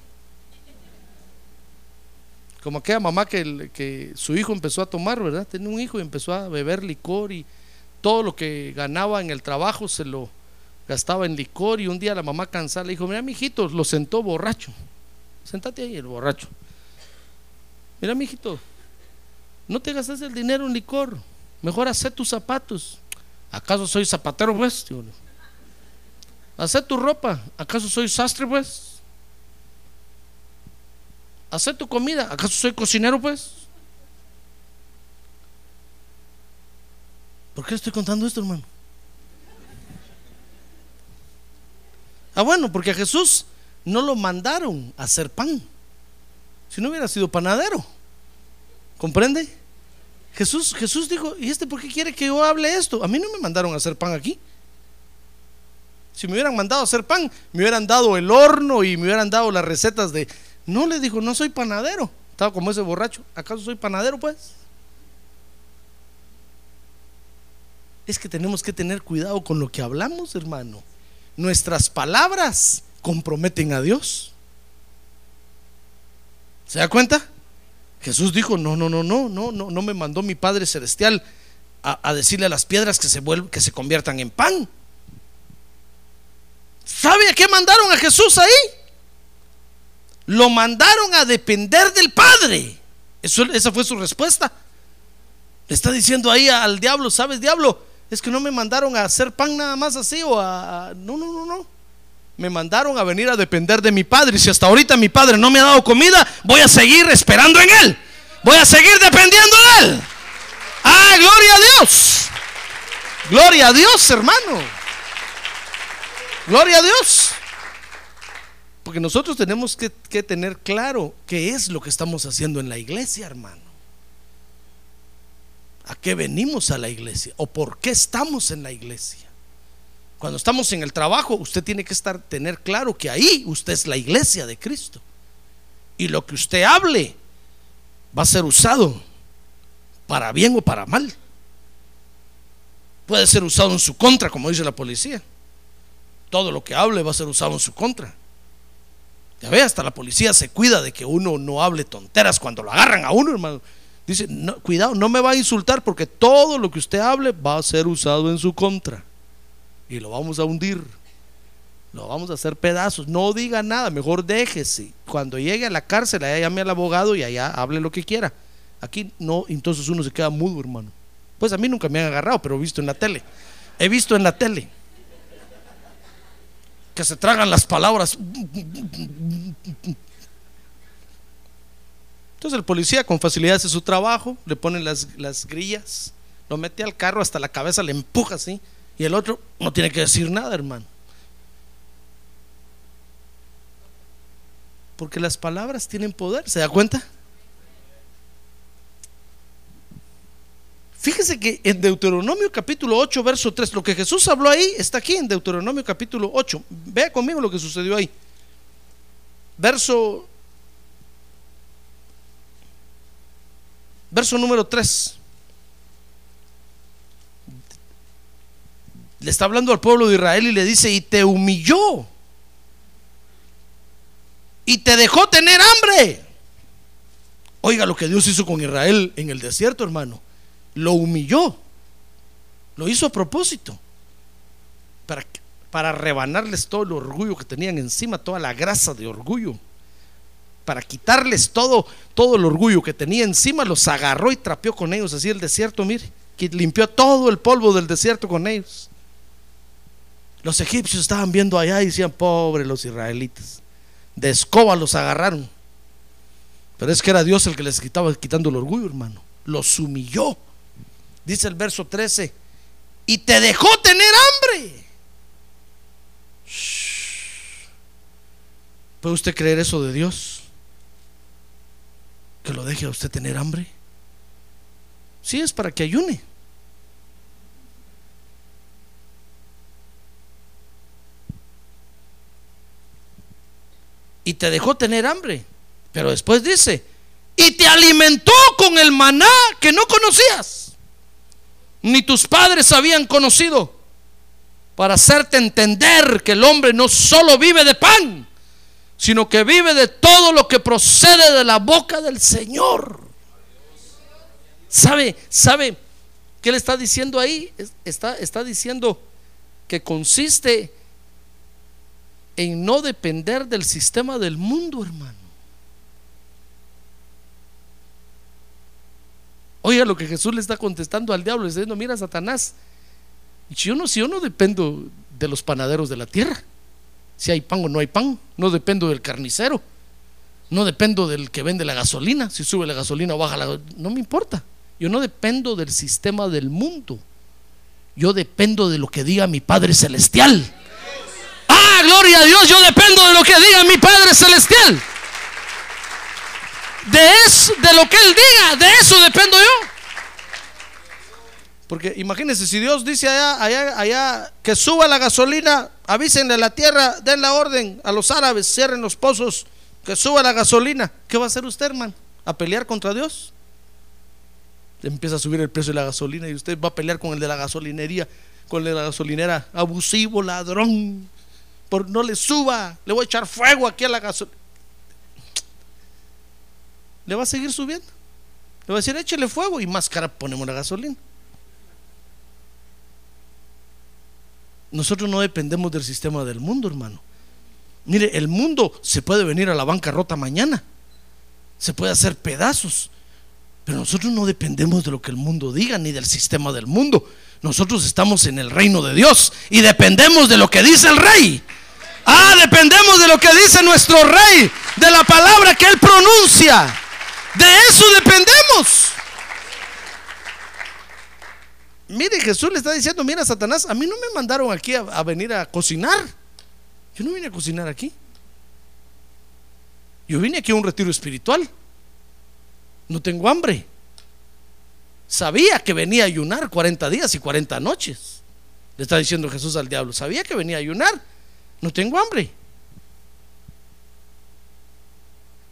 Como aquella mamá que, que su hijo empezó a tomar, ¿verdad? Tenía un hijo y empezó a beber licor y todo lo que ganaba en el trabajo se lo gastaba en licor y un día la mamá cansada le dijo, mira mi hijito, lo sentó borracho. Sentate ahí el borracho. Mira mi hijito, no te gastes el dinero en licor. Mejor hacer tus zapatos. ¿Acaso soy zapatero, pues? Hacer tu ropa. ¿Acaso soy sastre, pues? Hacer tu comida. ¿Acaso soy cocinero, pues? ¿Por qué estoy contando esto, hermano? Ah, bueno, porque a Jesús no lo mandaron a hacer pan. Si no hubiera sido panadero. ¿Comprende? Jesús, Jesús dijo, ¿y este por qué quiere que yo hable esto? A mí no me mandaron a hacer pan aquí. Si me hubieran mandado a hacer pan, me hubieran dado el horno y me hubieran dado las recetas de... No, le dijo, no soy panadero. Estaba como ese borracho. ¿Acaso soy panadero, pues? Es que tenemos que tener cuidado con lo que hablamos, hermano. Nuestras palabras comprometen a Dios. ¿Se da cuenta? Jesús dijo, no, no, no, no, no, no, no me mandó mi Padre Celestial a, decirle a las piedras que se, que se conviertan en pan. ¿Sabe a qué mandaron a Jesús ahí? Lo mandaron a depender del Padre. Eso, esa fue su respuesta. Le está diciendo ahí al diablo, ¿sabes, diablo? Es que no me mandaron a hacer pan nada más así o a... No, no, no, no me mandaron a venir a depender de mi padre. Y si hasta ahorita mi padre no me ha dado comida, voy a seguir esperando en él. Voy a seguir dependiendo de él. Ah, gloria a Dios. Gloria a Dios, hermano. Gloria a Dios. Porque nosotros tenemos que, que tener claro qué es lo que estamos haciendo en la iglesia, hermano. ¿A qué venimos a la iglesia? ¿O por qué estamos en la iglesia? Cuando estamos en el trabajo, usted tiene que estar tener claro que ahí usted es la iglesia de Cristo. Y lo que usted hable va a ser usado para bien o para mal. Puede ser usado en su contra, como dice la policía. Todo lo que hable va a ser usado en su contra. Ya ve, hasta la policía se cuida de que uno no hable tonteras cuando lo agarran a uno, hermano. Dice, cuidado, no me va a insultar porque todo lo que usted hable va a ser usado en su contra. Y lo vamos a hundir. Lo vamos a hacer pedazos. No diga nada, mejor déjese. Cuando llegue a la cárcel, allá llame al abogado y allá hable lo que quiera. Aquí no, entonces uno se queda mudo, hermano. Pues a mí nunca me han agarrado, pero he visto en la tele. He visto en la tele que se tragan las palabras. Entonces el policía con facilidad hace su trabajo, le pone las, las grillas, lo mete al carro hasta la cabeza, le empuja así, y el otro no tiene que decir nada, hermano. Porque las palabras tienen poder, ¿se da cuenta? Fíjese que en Deuteronomio capítulo 8, verso 3, lo que Jesús habló ahí está aquí en Deuteronomio capítulo 8. Vea conmigo lo que sucedió ahí. Verso verso número 3. Le está hablando al pueblo de Israel y le dice, "Y te humilló y te dejó tener hambre." Oiga lo que Dios hizo con Israel en el desierto, hermano lo humilló. Lo hizo a propósito. Para, para rebanarles todo el orgullo que tenían encima, toda la grasa de orgullo. Para quitarles todo, todo el orgullo que tenía encima, los agarró y trapeó con ellos. Así el desierto, mire, que limpió todo el polvo del desierto con ellos. Los egipcios estaban viendo allá y decían, pobre los israelitas. De escoba los agarraron. Pero es que era Dios el que les quitaba quitando el orgullo, hermano. Los humilló. Dice el verso 13, y te dejó tener hambre. ¿Puede usted creer eso de Dios? Que lo deje a usted tener hambre. Sí, es para que ayune. Y te dejó tener hambre. Pero después dice, y te alimentó con el maná que no conocías ni tus padres habían conocido, para hacerte entender que el hombre no solo vive de pan, sino que vive de todo lo que procede de la boca del Señor. ¿Sabe? ¿Sabe qué le está diciendo ahí? Está, está diciendo que consiste en no depender del sistema del mundo, hermano. Oiga lo que Jesús le está contestando al diablo, le está diciendo, mira Satanás, yo no, si yo no dependo de los panaderos de la tierra, si hay pan o no hay pan, no dependo del carnicero, no dependo del que vende la gasolina, si sube la gasolina o baja la no me importa. Yo no dependo del sistema del mundo. Yo dependo de lo que diga mi Padre Celestial. Gloria a Dios, yo dependo de lo que diga mi Padre Celestial de, eso, de lo que Él diga, de eso dependo yo. Porque imagínense, si Dios dice allá, allá, allá que suba la gasolina, avísenle a la tierra, den la orden a los árabes, cierren los pozos, que suba la gasolina. ¿Qué va a hacer usted, hermano? ¿A pelear contra Dios? Empieza a subir el precio de la gasolina y usted va a pelear con el de la gasolinería, con el de la gasolinera, abusivo, ladrón. Por no le suba, le voy a echar fuego aquí a la gasolina le va a seguir subiendo. Le va a decir, échele fuego y más cara ponemos la gasolina. Nosotros no dependemos del sistema del mundo, hermano. Mire, el mundo se puede venir a la bancarrota mañana. Se puede hacer pedazos. Pero nosotros no dependemos de lo que el mundo diga ni del sistema del mundo. Nosotros estamos en el reino de Dios y dependemos de lo que dice el rey. Ah, dependemos de lo que dice nuestro rey, de la palabra que él pronuncia. De eso dependemos. Mire, Jesús le está diciendo, mira, Satanás, a mí no me mandaron aquí a, venir a cocinar. Yo no vine a cocinar aquí. Yo vine aquí a un retiro espiritual. No tengo hambre. Sabía que venía a ayunar 40 días y 40 noches. Le está diciendo Jesús al diablo. Sabía que venía a ayunar. No tengo hambre.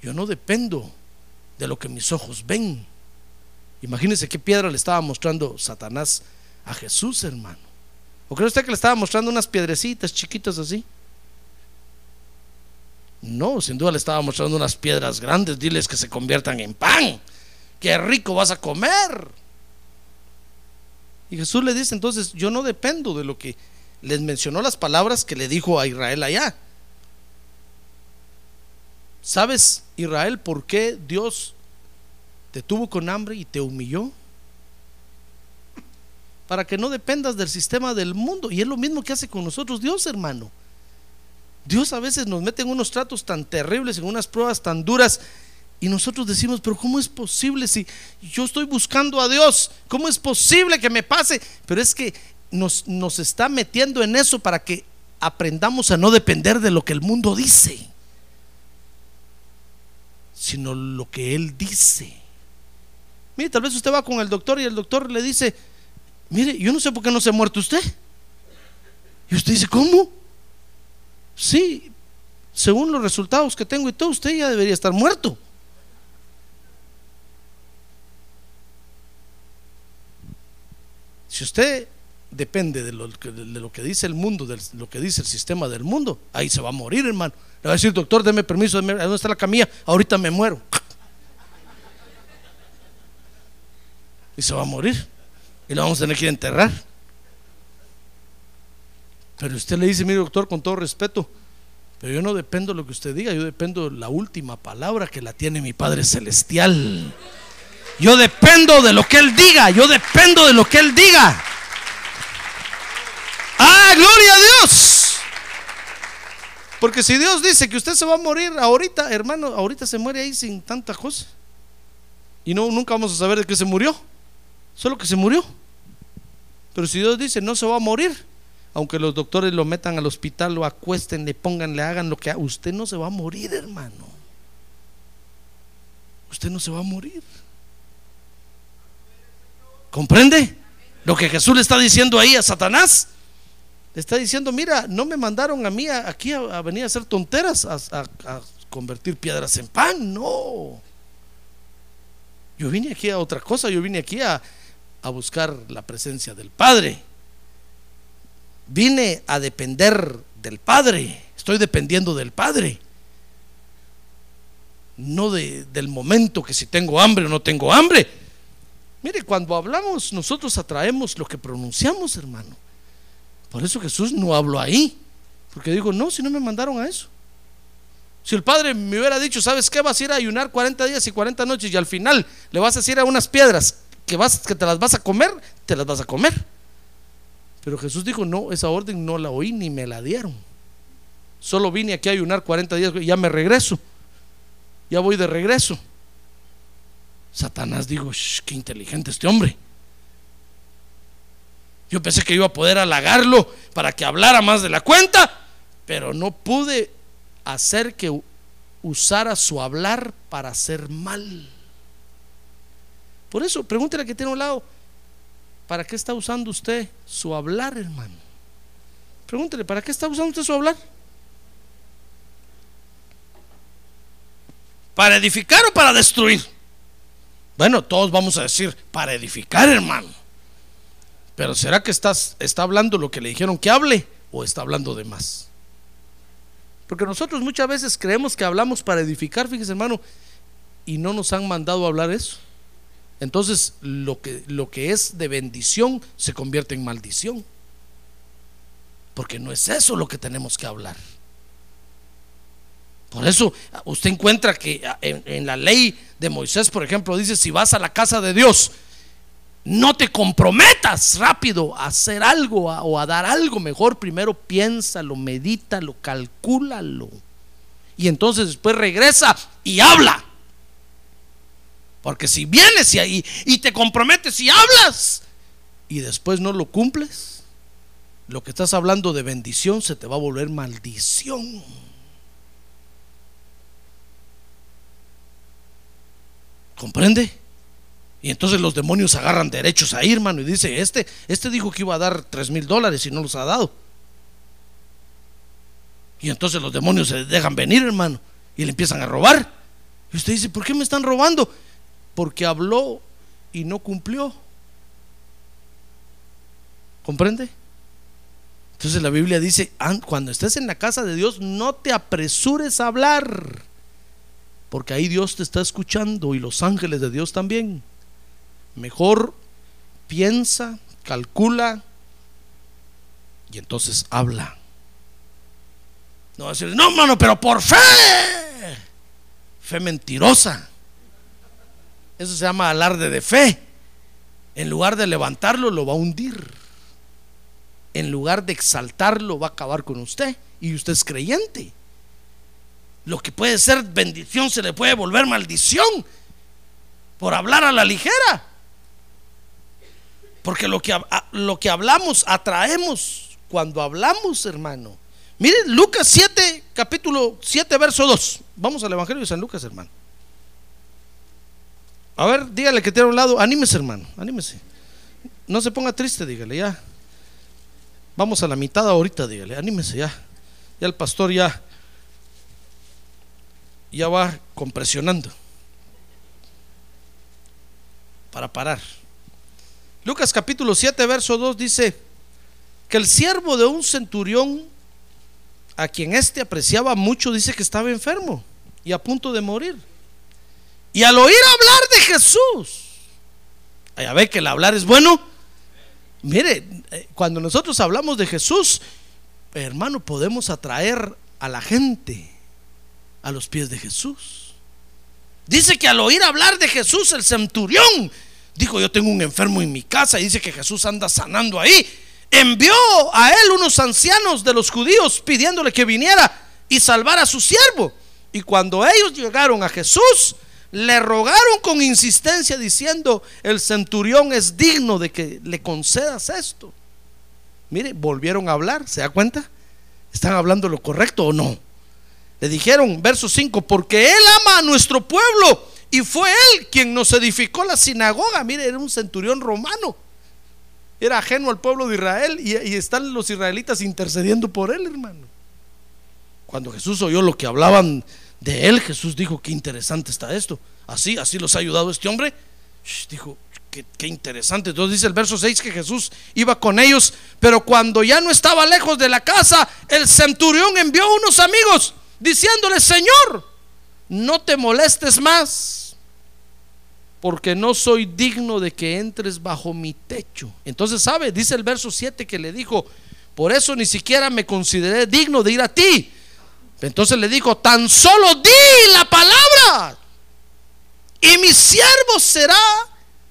Yo no dependo de lo que mis ojos ven. Imagínense qué piedra le estaba mostrando Satanás a Jesús, hermano. ¿O cree usted que le estaba mostrando unas piedrecitas chiquitas así? No, sin duda le estaba mostrando unas piedras grandes. Diles que se conviertan en pan. Qué rico vas a comer. Y Jesús le dice entonces, yo no dependo de lo que les mencionó las palabras que le dijo a Israel allá. ¿Sabes, Israel, por qué Dios te tuvo con hambre y te humilló? Para que no dependas del sistema del mundo. Y es lo mismo que hace con nosotros Dios, hermano. Dios a veces nos mete en unos tratos tan terribles, en unas pruebas tan duras. Y nosotros decimos, pero ¿cómo es posible si yo estoy buscando a Dios? ¿Cómo es posible que me pase? Pero es que nos, nos está metiendo en eso para que aprendamos a no depender de lo que el mundo dice sino lo que Él dice. Mire, tal vez usted va con el doctor y el doctor le dice, mire, yo no sé por qué no se ha muerto usted. Y usted dice, ¿cómo? Sí, según los resultados que tengo y todo, usted ya debería estar muerto. Si usted depende de lo, que, de lo que dice el mundo, de lo que dice el sistema del mundo, ahí se va a morir, hermano. Le va a decir, doctor, deme permiso, ¿dónde está la camilla? Ahorita me muero. Y se va a morir. Y lo vamos a tener que enterrar. Pero usted le dice, mire doctor, con todo respeto, pero yo no dependo de lo que usted diga, yo dependo de la última palabra que la tiene mi Padre Celestial. Yo dependo de lo que Él diga, yo dependo de lo que Él diga. Gloria a Dios. Porque si Dios dice que usted se va a morir ahorita, hermano, ahorita se muere ahí sin tanta cosa. Y no, nunca vamos a saber de qué se murió. Solo que se murió. Pero si Dios dice no se va a morir, aunque los doctores lo metan al hospital, lo acuesten, le pongan, le hagan lo que usted no se va a morir, hermano. Usted no se va a morir. ¿Comprende? Lo que Jesús le está diciendo ahí a Satanás. Le está diciendo, mira, no me mandaron a mí aquí a, venir a hacer tonteras, a, convertir piedras en pan, no. Yo vine aquí a otra cosa, yo vine aquí a, a buscar la presencia del Padre. Vine a depender del Padre, estoy dependiendo del Padre. No de, del momento que si tengo hambre o no tengo hambre. Mire, cuando hablamos nosotros atraemos lo que pronunciamos, hermano. Por eso Jesús no habló ahí. Porque digo, no, si no me mandaron a eso. Si el Padre me hubiera dicho, ¿sabes qué? Vas a ir a ayunar 40 días y 40 noches y al final le vas a decir a unas piedras que, vas, que te las vas a comer, te las vas a comer. Pero Jesús dijo, no, esa orden no la oí ni me la dieron. Solo vine aquí a ayunar 40 días y ya me regreso. Ya voy de regreso. Satanás digo, qué inteligente este hombre. Yo pensé que iba a poder halagarlo para que hablara más de la cuenta, pero no pude hacer que usara su hablar para hacer mal. Por eso, pregúntele a que tiene un lado, ¿para qué está usando usted su hablar, hermano? Pregúntele, ¿para qué está usando usted su hablar? ¿Para edificar o para destruir? Bueno, todos vamos a decir, para edificar, hermano. Pero ¿será que estás, está hablando lo que le dijeron que hable o está hablando de más? Porque nosotros muchas veces creemos que hablamos para edificar, fíjese hermano, y no nos han mandado hablar eso. Entonces lo que, lo que es de bendición se convierte en maldición. Porque no es eso lo que tenemos que hablar. Por eso usted encuentra que en la ley de Moisés, por ejemplo, dice, si vas a la casa de Dios no te comprometas rápido a hacer algo o a dar algo mejor. Primero piénsalo, medítalo, calcúlalo. Y entonces después regresa y habla. Porque si vienes y, y te comprometes y hablas y después no lo cumples, lo que estás hablando de bendición se te va a volver maldición. ¿Comprende? Y entonces los demonios agarran derechos ahí, hermano, y dice, este, este dijo que iba a dar tres mil dólares y no los ha dado. Y entonces los demonios se dejan venir, hermano, y le empiezan a robar. Y usted dice, ¿por qué me están robando? Porque habló y no cumplió. ¿Comprende? Entonces la Biblia dice, cuando estés en la casa de Dios, no te apresures a hablar, porque ahí Dios te está escuchando y los ángeles de Dios también. Mejor piensa, calcula y entonces habla. No va a decir, no, hermano, pero por fe. Fe mentirosa. Eso se llama alarde de fe. En lugar de levantarlo, lo va a hundir. En lugar de exaltarlo, va a acabar con usted. Y usted es creyente. Lo que puede ser bendición se le puede volver maldición por hablar a la ligera. Porque lo que, lo que hablamos atraemos cuando hablamos, hermano. Miren, Lucas 7, capítulo 7, verso 2. Vamos al Evangelio de San Lucas, hermano. A ver, dígale que tiene a un lado. Anímese, hermano, anímese. No se ponga triste, dígale, ya. Vamos a la mitad ahorita, dígale, anímese ya. Ya el pastor ya, ya va compresionando para parar. Lucas capítulo 7, verso 2 dice que el siervo de un centurión, a quien éste apreciaba mucho, dice que estaba enfermo y a punto de morir. Y al oír hablar de Jesús, ya ve que el hablar es bueno. Mire, eh, cuando nosotros hablamos de Jesús, hermano, podemos atraer a la gente a los pies de Jesús. Dice que al oír hablar de Jesús, el centurión Dijo, yo tengo un enfermo en mi casa y dice que Jesús anda sanando ahí. Envió a él unos ancianos de los judíos pidiéndole que viniera y salvara a su siervo. Y cuando ellos llegaron a Jesús, le rogaron con insistencia diciendo, el centurión es digno de que le concedas esto. Mire, volvieron a hablar, ¿se da cuenta? ¿Están hablando lo correcto o no? Le dijeron, verso 5, porque Él ama a nuestro pueblo y fue él quien nos edificó la sinagoga. Mire, era un centurión romano. Era ajeno al pueblo de Israel y, están los israelitas intercediendo por él, hermano. Cuando Jesús oyó lo que hablaban de él, Jesús dijo, qué interesante está esto. Así, así los ha ayudado este hombre. dijo, qué, interesante. Entonces dice el verso 6 que Jesús iba con ellos, pero cuando ya no estaba lejos de la casa, el centurión envió unos amigos diciéndole, Señor, no te molestes más porque no soy digno de que entres bajo mi techo. Entonces, ¿sabe? Dice el verso 7 que le dijo, por eso ni siquiera me consideré digno de ir a ti. Entonces le dijo, tan solo di la palabra y mi siervo será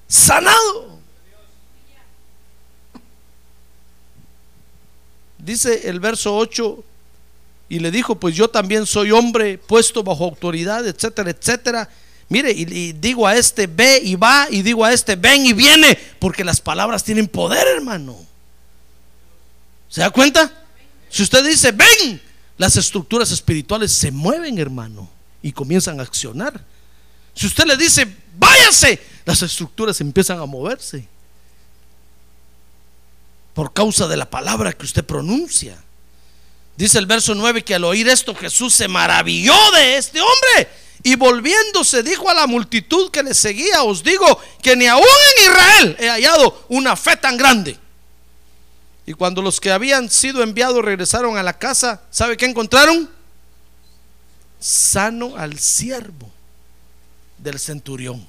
sanado. Dice el verso 8, y le dijo, pues yo también soy hombre puesto bajo autoridad, etcétera, etcétera. Mire, y, digo a este ve y va, y digo a este ven y viene, porque las palabras tienen poder, hermano. ¿Se da cuenta? Si usted dice ven, las estructuras espirituales se mueven, hermano, y comienzan a accionar. Si usted le dice váyase, las estructuras empiezan a moverse. Por causa de la palabra que usted pronuncia. Dice el verso 9 que al oír esto Jesús se maravilló de este hombre y volviéndose dijo a la multitud que le seguía, os digo que ni aún en Israel he hallado una fe tan grande. Y cuando los que habían sido enviados regresaron a la casa, ¿sabe qué encontraron? Sano al siervo del centurión.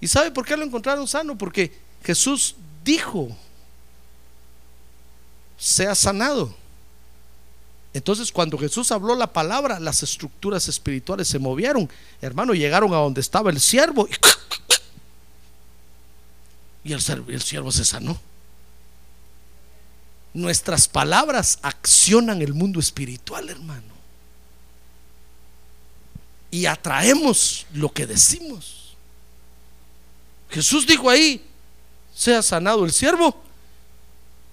¿Y sabe por qué lo encontraron sano? Porque Jesús dijo, sea sanado. Entonces cuando Jesús habló la palabra, las estructuras espirituales se movieron. Hermano, llegaron a donde estaba el siervo y, el, el siervo se sanó. Nuestras palabras accionan el mundo espiritual, hermano. Y atraemos lo que decimos. Jesús dijo ahí, sea sanado el siervo.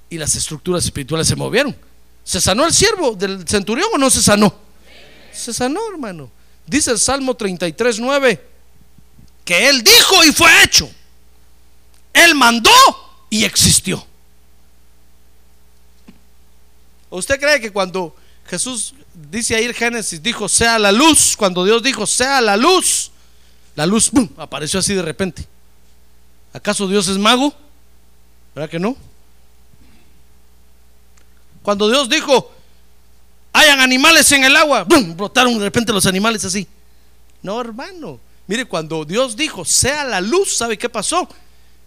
y las estructuras espirituales se movieron. ¿Se sanó el siervo del centurión o no se sanó? Se sanó, hermano. Dice el Salmo 33, 9, que él dijo y fue hecho. Él mandó y existió. ¿Usted cree que cuando Jesús dice ahí en Génesis, dijo, sea la luz, cuando Dios dijo, sea la luz, la luz apareció así de repente? ¿Acaso Dios es mago? ¿Verdad que no? Cuando Dios dijo, hayan animales en el agua, brotaron de repente los animales así. No, hermano. Mire, cuando Dios dijo, sea la luz, ¿sabe qué pasó?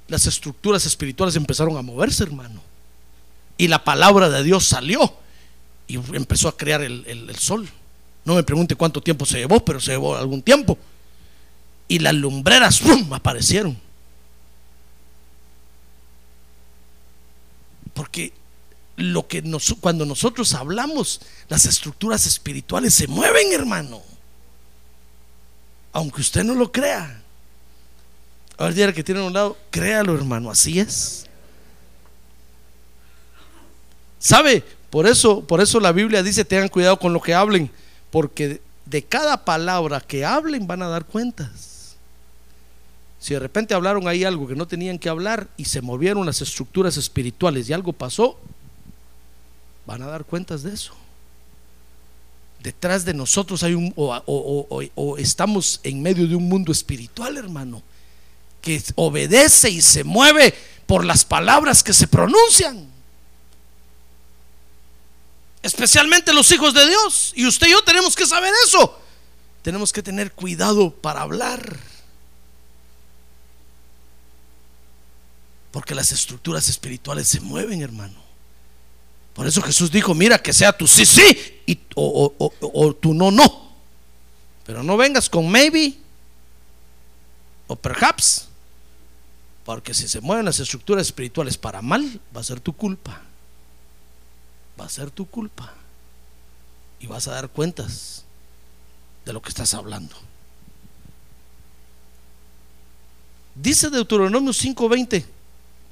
Las estructuras espirituales empezaron a moverse, hermano. Y la palabra de Dios salió y empezó a crear el, sol. No me pregunte cuánto tiempo se llevó, pero se llevó algún tiempo. Y las lumbreras aparecieron. Porque lo que cuando nosotros hablamos, las estructuras espirituales se mueven, hermano. Aunque usted no lo crea. A ver, día que tiene a un lado, créalo, hermano, así es. ¿Sabe? Por eso, por eso la Biblia dice, tengan cuidado con lo que hablen, porque de cada palabra que hablen van a dar cuentas. Si de repente hablaron ahí algo que no tenían que hablar y se movieron las estructuras espirituales y algo pasó, van a dar cuentas de eso. Detrás de nosotros hay un, o, estamos en medio de un mundo espiritual, hermano, que obedece y se mueve por las palabras que se pronuncian. Especialmente los hijos de Dios. Y usted y yo tenemos que saber eso. Tenemos que tener cuidado para hablar. Porque las estructuras espirituales se mueven, hermano. Por eso Jesús dijo, mira que sea tu sí, sí y, o, tu no, no. Pero no vengas con maybe o perhaps. Porque si se mueven las estructuras espirituales para mal, va a ser tu culpa. Va a ser tu culpa. Y vas a dar cuentas de lo que estás hablando. Dice Deuteronomio 5:20.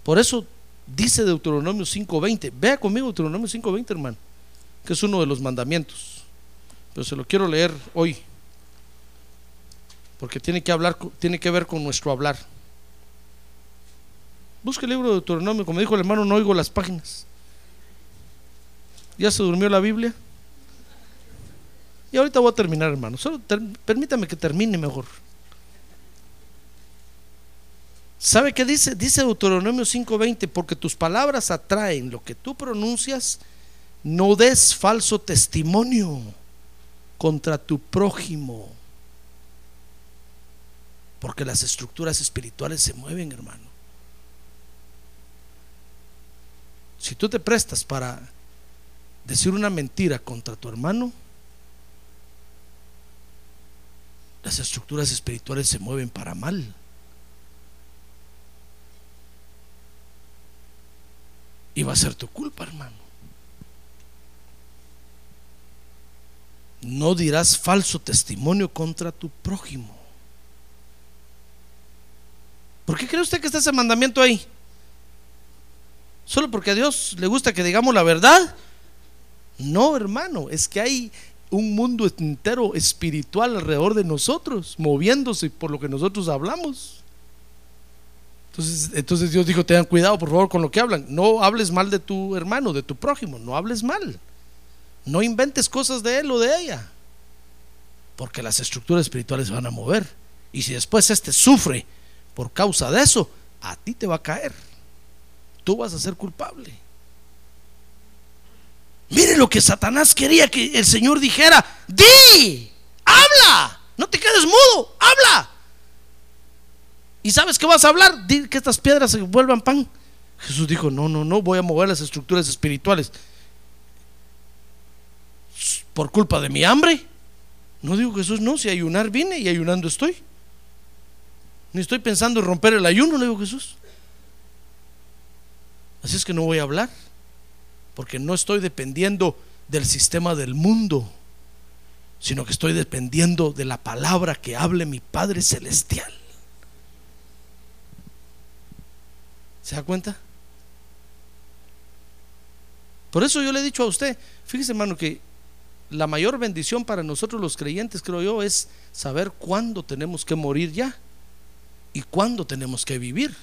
Por eso Dice Deuteronomio 5:20. Vea conmigo Deuteronomio 5:20, hermano, que es uno de los mandamientos. Pero se lo quiero leer hoy. Porque tiene que hablar tiene que ver con nuestro hablar. Busque el libro de Deuteronomio, como dijo el hermano, no oigo las páginas. ¿Ya se durmió la Biblia? Y ahorita voy a terminar, hermano. Solo permítame que termine mejor. ¿Sabe qué dice? Dice Deuteronomio 5:20, porque tus palabras atraen lo que tú pronuncias, no des falso testimonio contra tu prójimo. Porque las estructuras espirituales se mueven, hermano. Si tú te prestas para decir una mentira contra tu hermano, las estructuras espirituales se mueven para mal. Y va a ser tu culpa, hermano. No dirás falso testimonio contra tu prójimo. ¿Por qué cree usted que está ese mandamiento ahí? ¿Solo porque a Dios le gusta que digamos la verdad? No, hermano, es que hay un mundo entero espiritual alrededor de nosotros, moviéndose por lo que nosotros hablamos. Entonces, Dios dijo, tengan cuidado por favor con lo que hablan. No hables mal de tu hermano, de tu prójimo, no hables mal. No inventes cosas de él o de ella. Porque las estructuras espirituales van a mover. Y si después este sufre por causa de eso, a ti te va a caer. Tú vas a ser culpable. Mire lo que Satanás quería que el Señor dijera. Di, habla, no te quedes mudo, habla. ¿Y sabes qué vas a hablar? Di que estas piedras se vuelvan pan. Jesús dijo, no, no, no, voy a mover las estructuras espirituales. ¿Por culpa de mi hambre? No digo Jesús, no, si ayunar vine y ayunando estoy. Ni estoy pensando en romper el ayuno, le digo Jesús. Así es que no voy a hablar, porque no estoy dependiendo del sistema del mundo, sino que estoy dependiendo de la palabra que hable mi Padre Celestial. ¿Se da cuenta? Por eso yo le he dicho a usted, fíjese hermano que la mayor bendición para nosotros los creyentes, creo yo, es saber cuándo tenemos que morir ya y cuándo tenemos que vivir.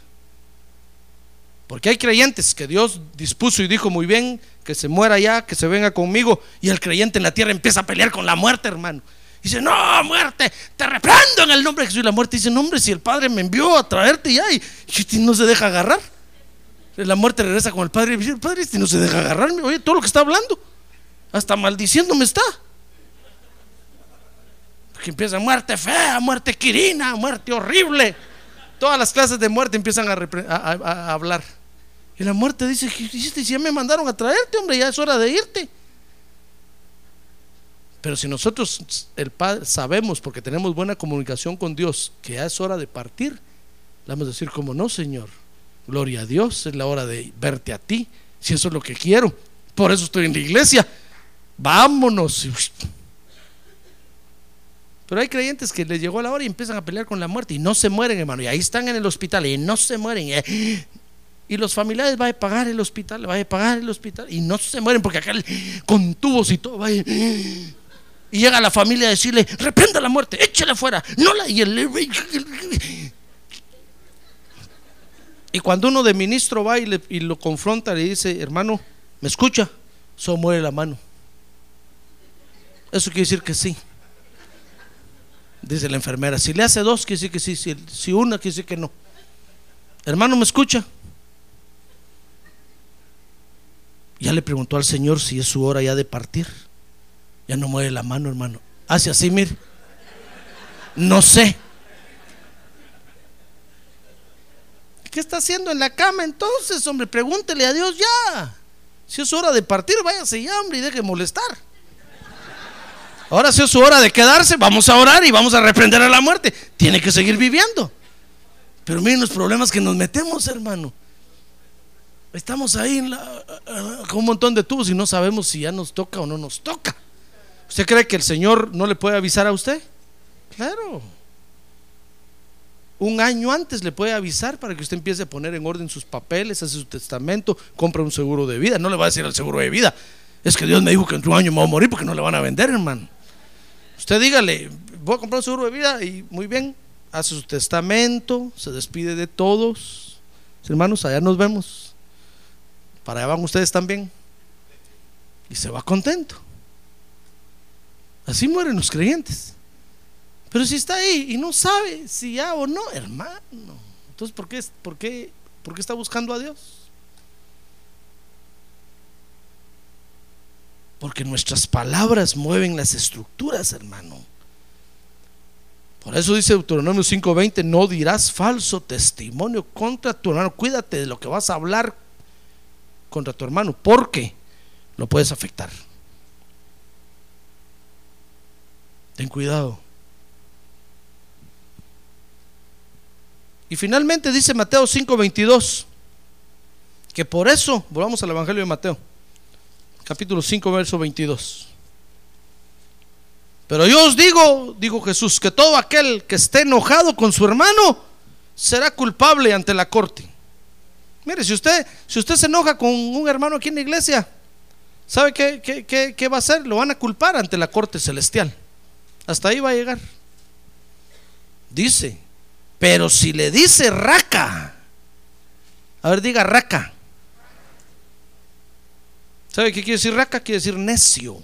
Porque hay creyentes que Dios dispuso y dijo muy bien que se muera ya, que se venga conmigo, y el creyente en la tierra empieza a pelear con la muerte, hermano. Dice, no, muerte, te reprendo en el nombre de Jesús. Y la muerte dice, no, hombre, si el Padre me envió a traerte ya y, y no se deja agarrar. La muerte regresa con el Padre y dice, el Padre este no se deja agarrarme. Oye, todo lo que está hablando, hasta maldiciéndome está. Que empieza muerte fea, muerte quirina, muerte horrible. Todas las clases de muerte empiezan a, hablar. Y la muerte dice, si ya me mandaron a traerte, hombre, ya es hora de irte. Pero si nosotros, el Padre, sabemos, porque tenemos buena comunicación con Dios, que ya es hora de partir, le vamos a decir, como no, Señor, gloria a Dios, es la hora de verte a ti, si eso es lo que quiero. Por eso estoy en la iglesia. Vámonos. Pero hay creyentes que les llegó la hora y empiezan a pelear con la muerte y no se mueren, hermano. Y ahí están en el hospital y no se mueren. Y los familiares van a pagar el hospital, van a pagar el hospital y no se mueren porque acá con tubos y todo. y llega la familia a decirle: reprenda la muerte, échale afuera. No la. Y, y cuando uno de ministro va y, y lo confronta, le dice: Hermano, ¿me escucha? Solo muere la mano. Eso quiere decir que sí. Dice la enfermera, si le hace dos, quiere decir que sí, si, si una, quiere decir que no. Hermano, ¿me escucha? Ya le preguntó al Señor si es su hora ya de partir. Ya no mueve la mano, hermano. Hace así, mire. No sé. ¿Qué está haciendo en la cama entonces, hombre? Pregúntele a Dios ya. Si es hora de partir, váyase ya, hombre, y deje de molestar. Ahora si es su hora de quedarse, vamos a orar y vamos a reprender a la muerte. Tiene que seguir viviendo. Pero miren los problemas que nos metemos, hermano. Estamos ahí con un montón de tubos y no sabemos si ya nos toca o no nos toca. ¿Usted cree que el Señor no le puede avisar a usted? Claro. Un año antes le puede avisar para que usted empiece a poner en orden sus papeles, hace su testamento, compra un seguro de vida. No le va a decir al seguro de vida. Es que Dios me dijo que en un año me voy a morir porque no le van a vender, hermano. Usted dígale, voy a comprar un seguro de vida y muy bien, hace su testamento, se despide de todos. Hermanos, allá nos vemos. Para allá van ustedes también. Y se va contento. Así mueren los creyentes. Pero si está ahí y no sabe si ya o no, hermano. Entonces, ¿por qué, por qué, por qué está buscando a Dios? Porque nuestras palabras mueven las estructuras, hermano. Por eso dice Deuteronomio 5:20, no dirás falso testimonio contra tu hermano. Cuídate de lo que vas a hablar contra tu hermano, porque lo puedes afectar. Ten cuidado. Y finalmente dice Mateo 5:22, que por eso, volvamos al Evangelio de Mateo capítulo 5, verso 22. Pero yo os digo, dijo Jesús, que todo aquel que esté enojado con su hermano será culpable ante la corte. Mire, si usted, si usted se enoja con un hermano aquí en la iglesia, ¿sabe qué, qué, qué va a hacer? Lo van a culpar ante la corte celestial. Hasta ahí va a llegar. Dice, pero si le dice raca, a ver, diga raca. ¿Sabe qué quiere decir raca? Quiere decir necio.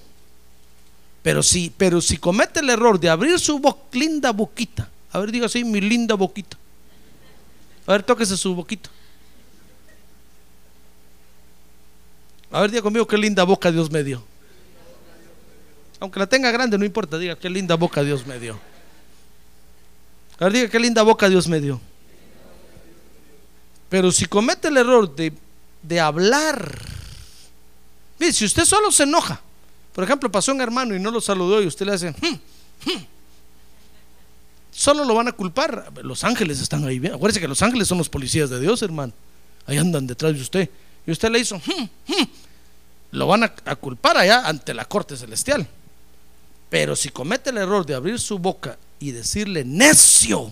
Pero si, pero si comete el error de abrir su linda boquita, a ver, diga así, mi linda boquita. A ver, tóquese su boquita. A ver, diga conmigo qué linda boca Dios me dio. Aunque la tenga grande, no importa, diga qué linda boca Dios me dio. A ver, diga qué linda boca Dios me dio. Pero si comete el error de, de hablar si usted solo se enoja, por ejemplo, pasó un hermano y no lo saludó y usted le hace, hmm, hmm", solo lo van a culpar. Los ángeles están ahí. Acuérdese que los ángeles son los policías de Dios, hermano. Ahí andan detrás de usted. Y usted le hizo, hmm, lo van a culpar allá ante la corte celestial. Pero si comete el error de abrir su boca y decirle necio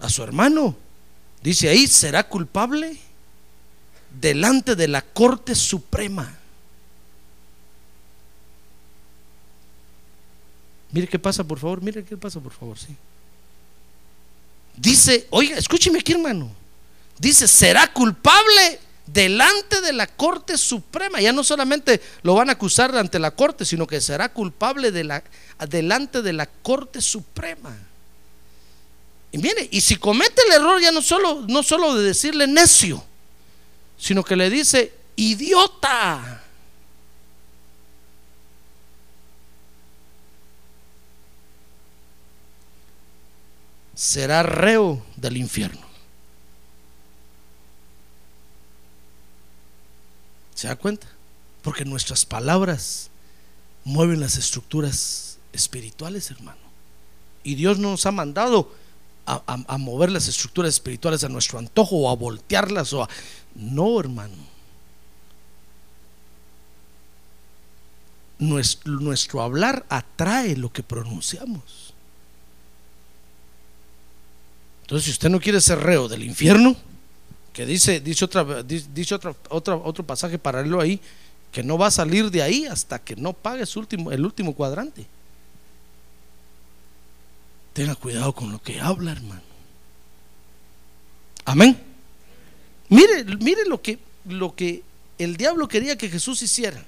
a su hermano, dice ahí, será culpable delante de la Corte Suprema. Mire qué pasa, por favor, mire qué pasa, por favor, sí. Dice, oiga, escúcheme aquí, hermano. Dice, será culpable delante de la Corte Suprema. Ya no solamente lo van a acusar ante la Corte, sino que será culpable de la, delante de la Corte Suprema. Y mire, y si comete el error ya no solo, no solo de decirle necio, sino que le dice idiota. Será reo del infierno. ¿Se da cuenta? Porque nuestras palabras mueven las estructuras espirituales, hermano. Y Dios no nos ha mandado a, mover las estructuras espirituales a nuestro antojo o a voltearlas o a... No, hermano. Nuestro hablar atrae lo que pronunciamos. Entonces, si usted no quiere ser reo del infierno, que dice, dice, otra, dice otro pasaje paralelo ahí, que no va a salir de ahí hasta que no pague su último, el último cuadrante. Tenga cuidado con lo que habla, hermano. Amén. Mire, mire lo que, lo que el diablo quería que Jesús hiciera.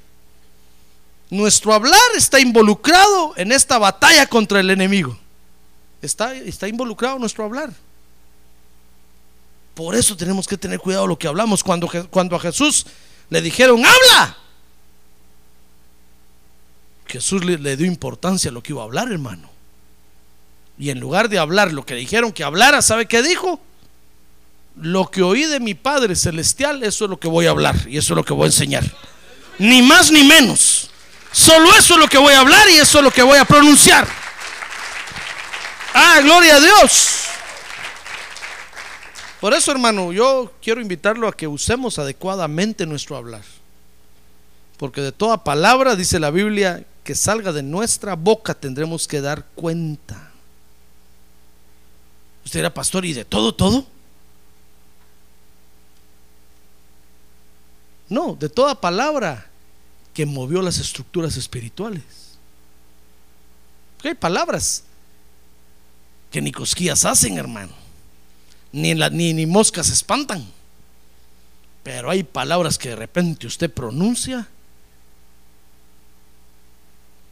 Nuestro hablar está involucrado en esta batalla contra el enemigo. Está, está involucrado nuestro hablar. Por eso tenemos que tener cuidado lo que hablamos. Cuando, cuando a Jesús le dijeron, habla. Jesús le, le, dio importancia a lo que iba a hablar, hermano. Y en lugar de hablar lo que dijeron que hablara, ¿sabe qué dijo? Lo que oí de mi Padre Celestial, eso es lo que voy a hablar y eso es lo que voy a enseñar. Ni más ni menos. Solo eso es lo que voy a hablar y eso es lo que voy a pronunciar. Ah, gloria a Dios. Por eso, hermano, yo quiero invitarlo a que usemos adecuadamente nuestro hablar. Porque de toda palabra, dice la Biblia, que salga de nuestra boca tendremos que dar cuenta. Usted era pastor y de todo, todo. No, de toda palabra que movió las estructuras espirituales. hay palabras que ni cosquillas hacen, hermano ni, ni, moscas espantan. Pero hay palabras que de repente usted pronuncia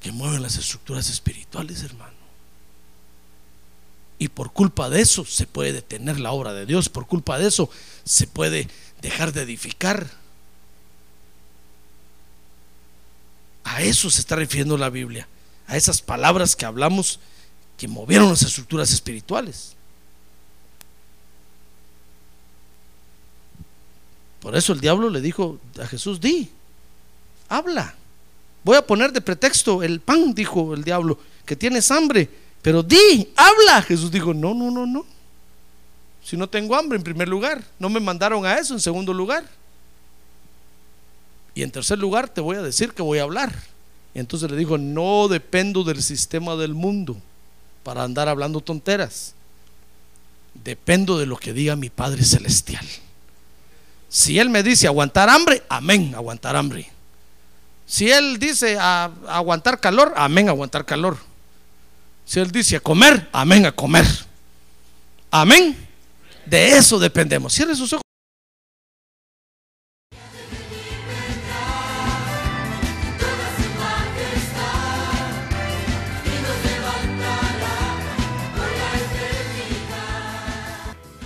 que mueven las estructuras espirituales, hermano. Y por culpa de eso se puede detener la obra de Dios, por culpa de eso se puede dejar de edificar. A eso se está refiriendo la Biblia, a esas palabras que hablamos que movieron las estructuras espirituales. Por eso el diablo le dijo a Jesús, di, habla. Voy a poner de pretexto el pan, dijo el diablo, que tienes hambre, pero di, habla. Jesús dijo, no, no, no, no. Si no tengo hambre en primer lugar, no me mandaron a eso en segundo lugar. Y en tercer lugar te voy a decir que voy a hablar. Y entonces le dijo, no dependo del sistema del mundo para andar hablando tonteras. Dependo de lo que diga mi Padre Celestial. Si Él me dice aguantar hambre, amén, aguantar hambre. Si Él dice aguantar calor, amén, aguantar calor. Si Él dice comer, amén, a comer. Amén. De eso dependemos. Cierre sus ojos.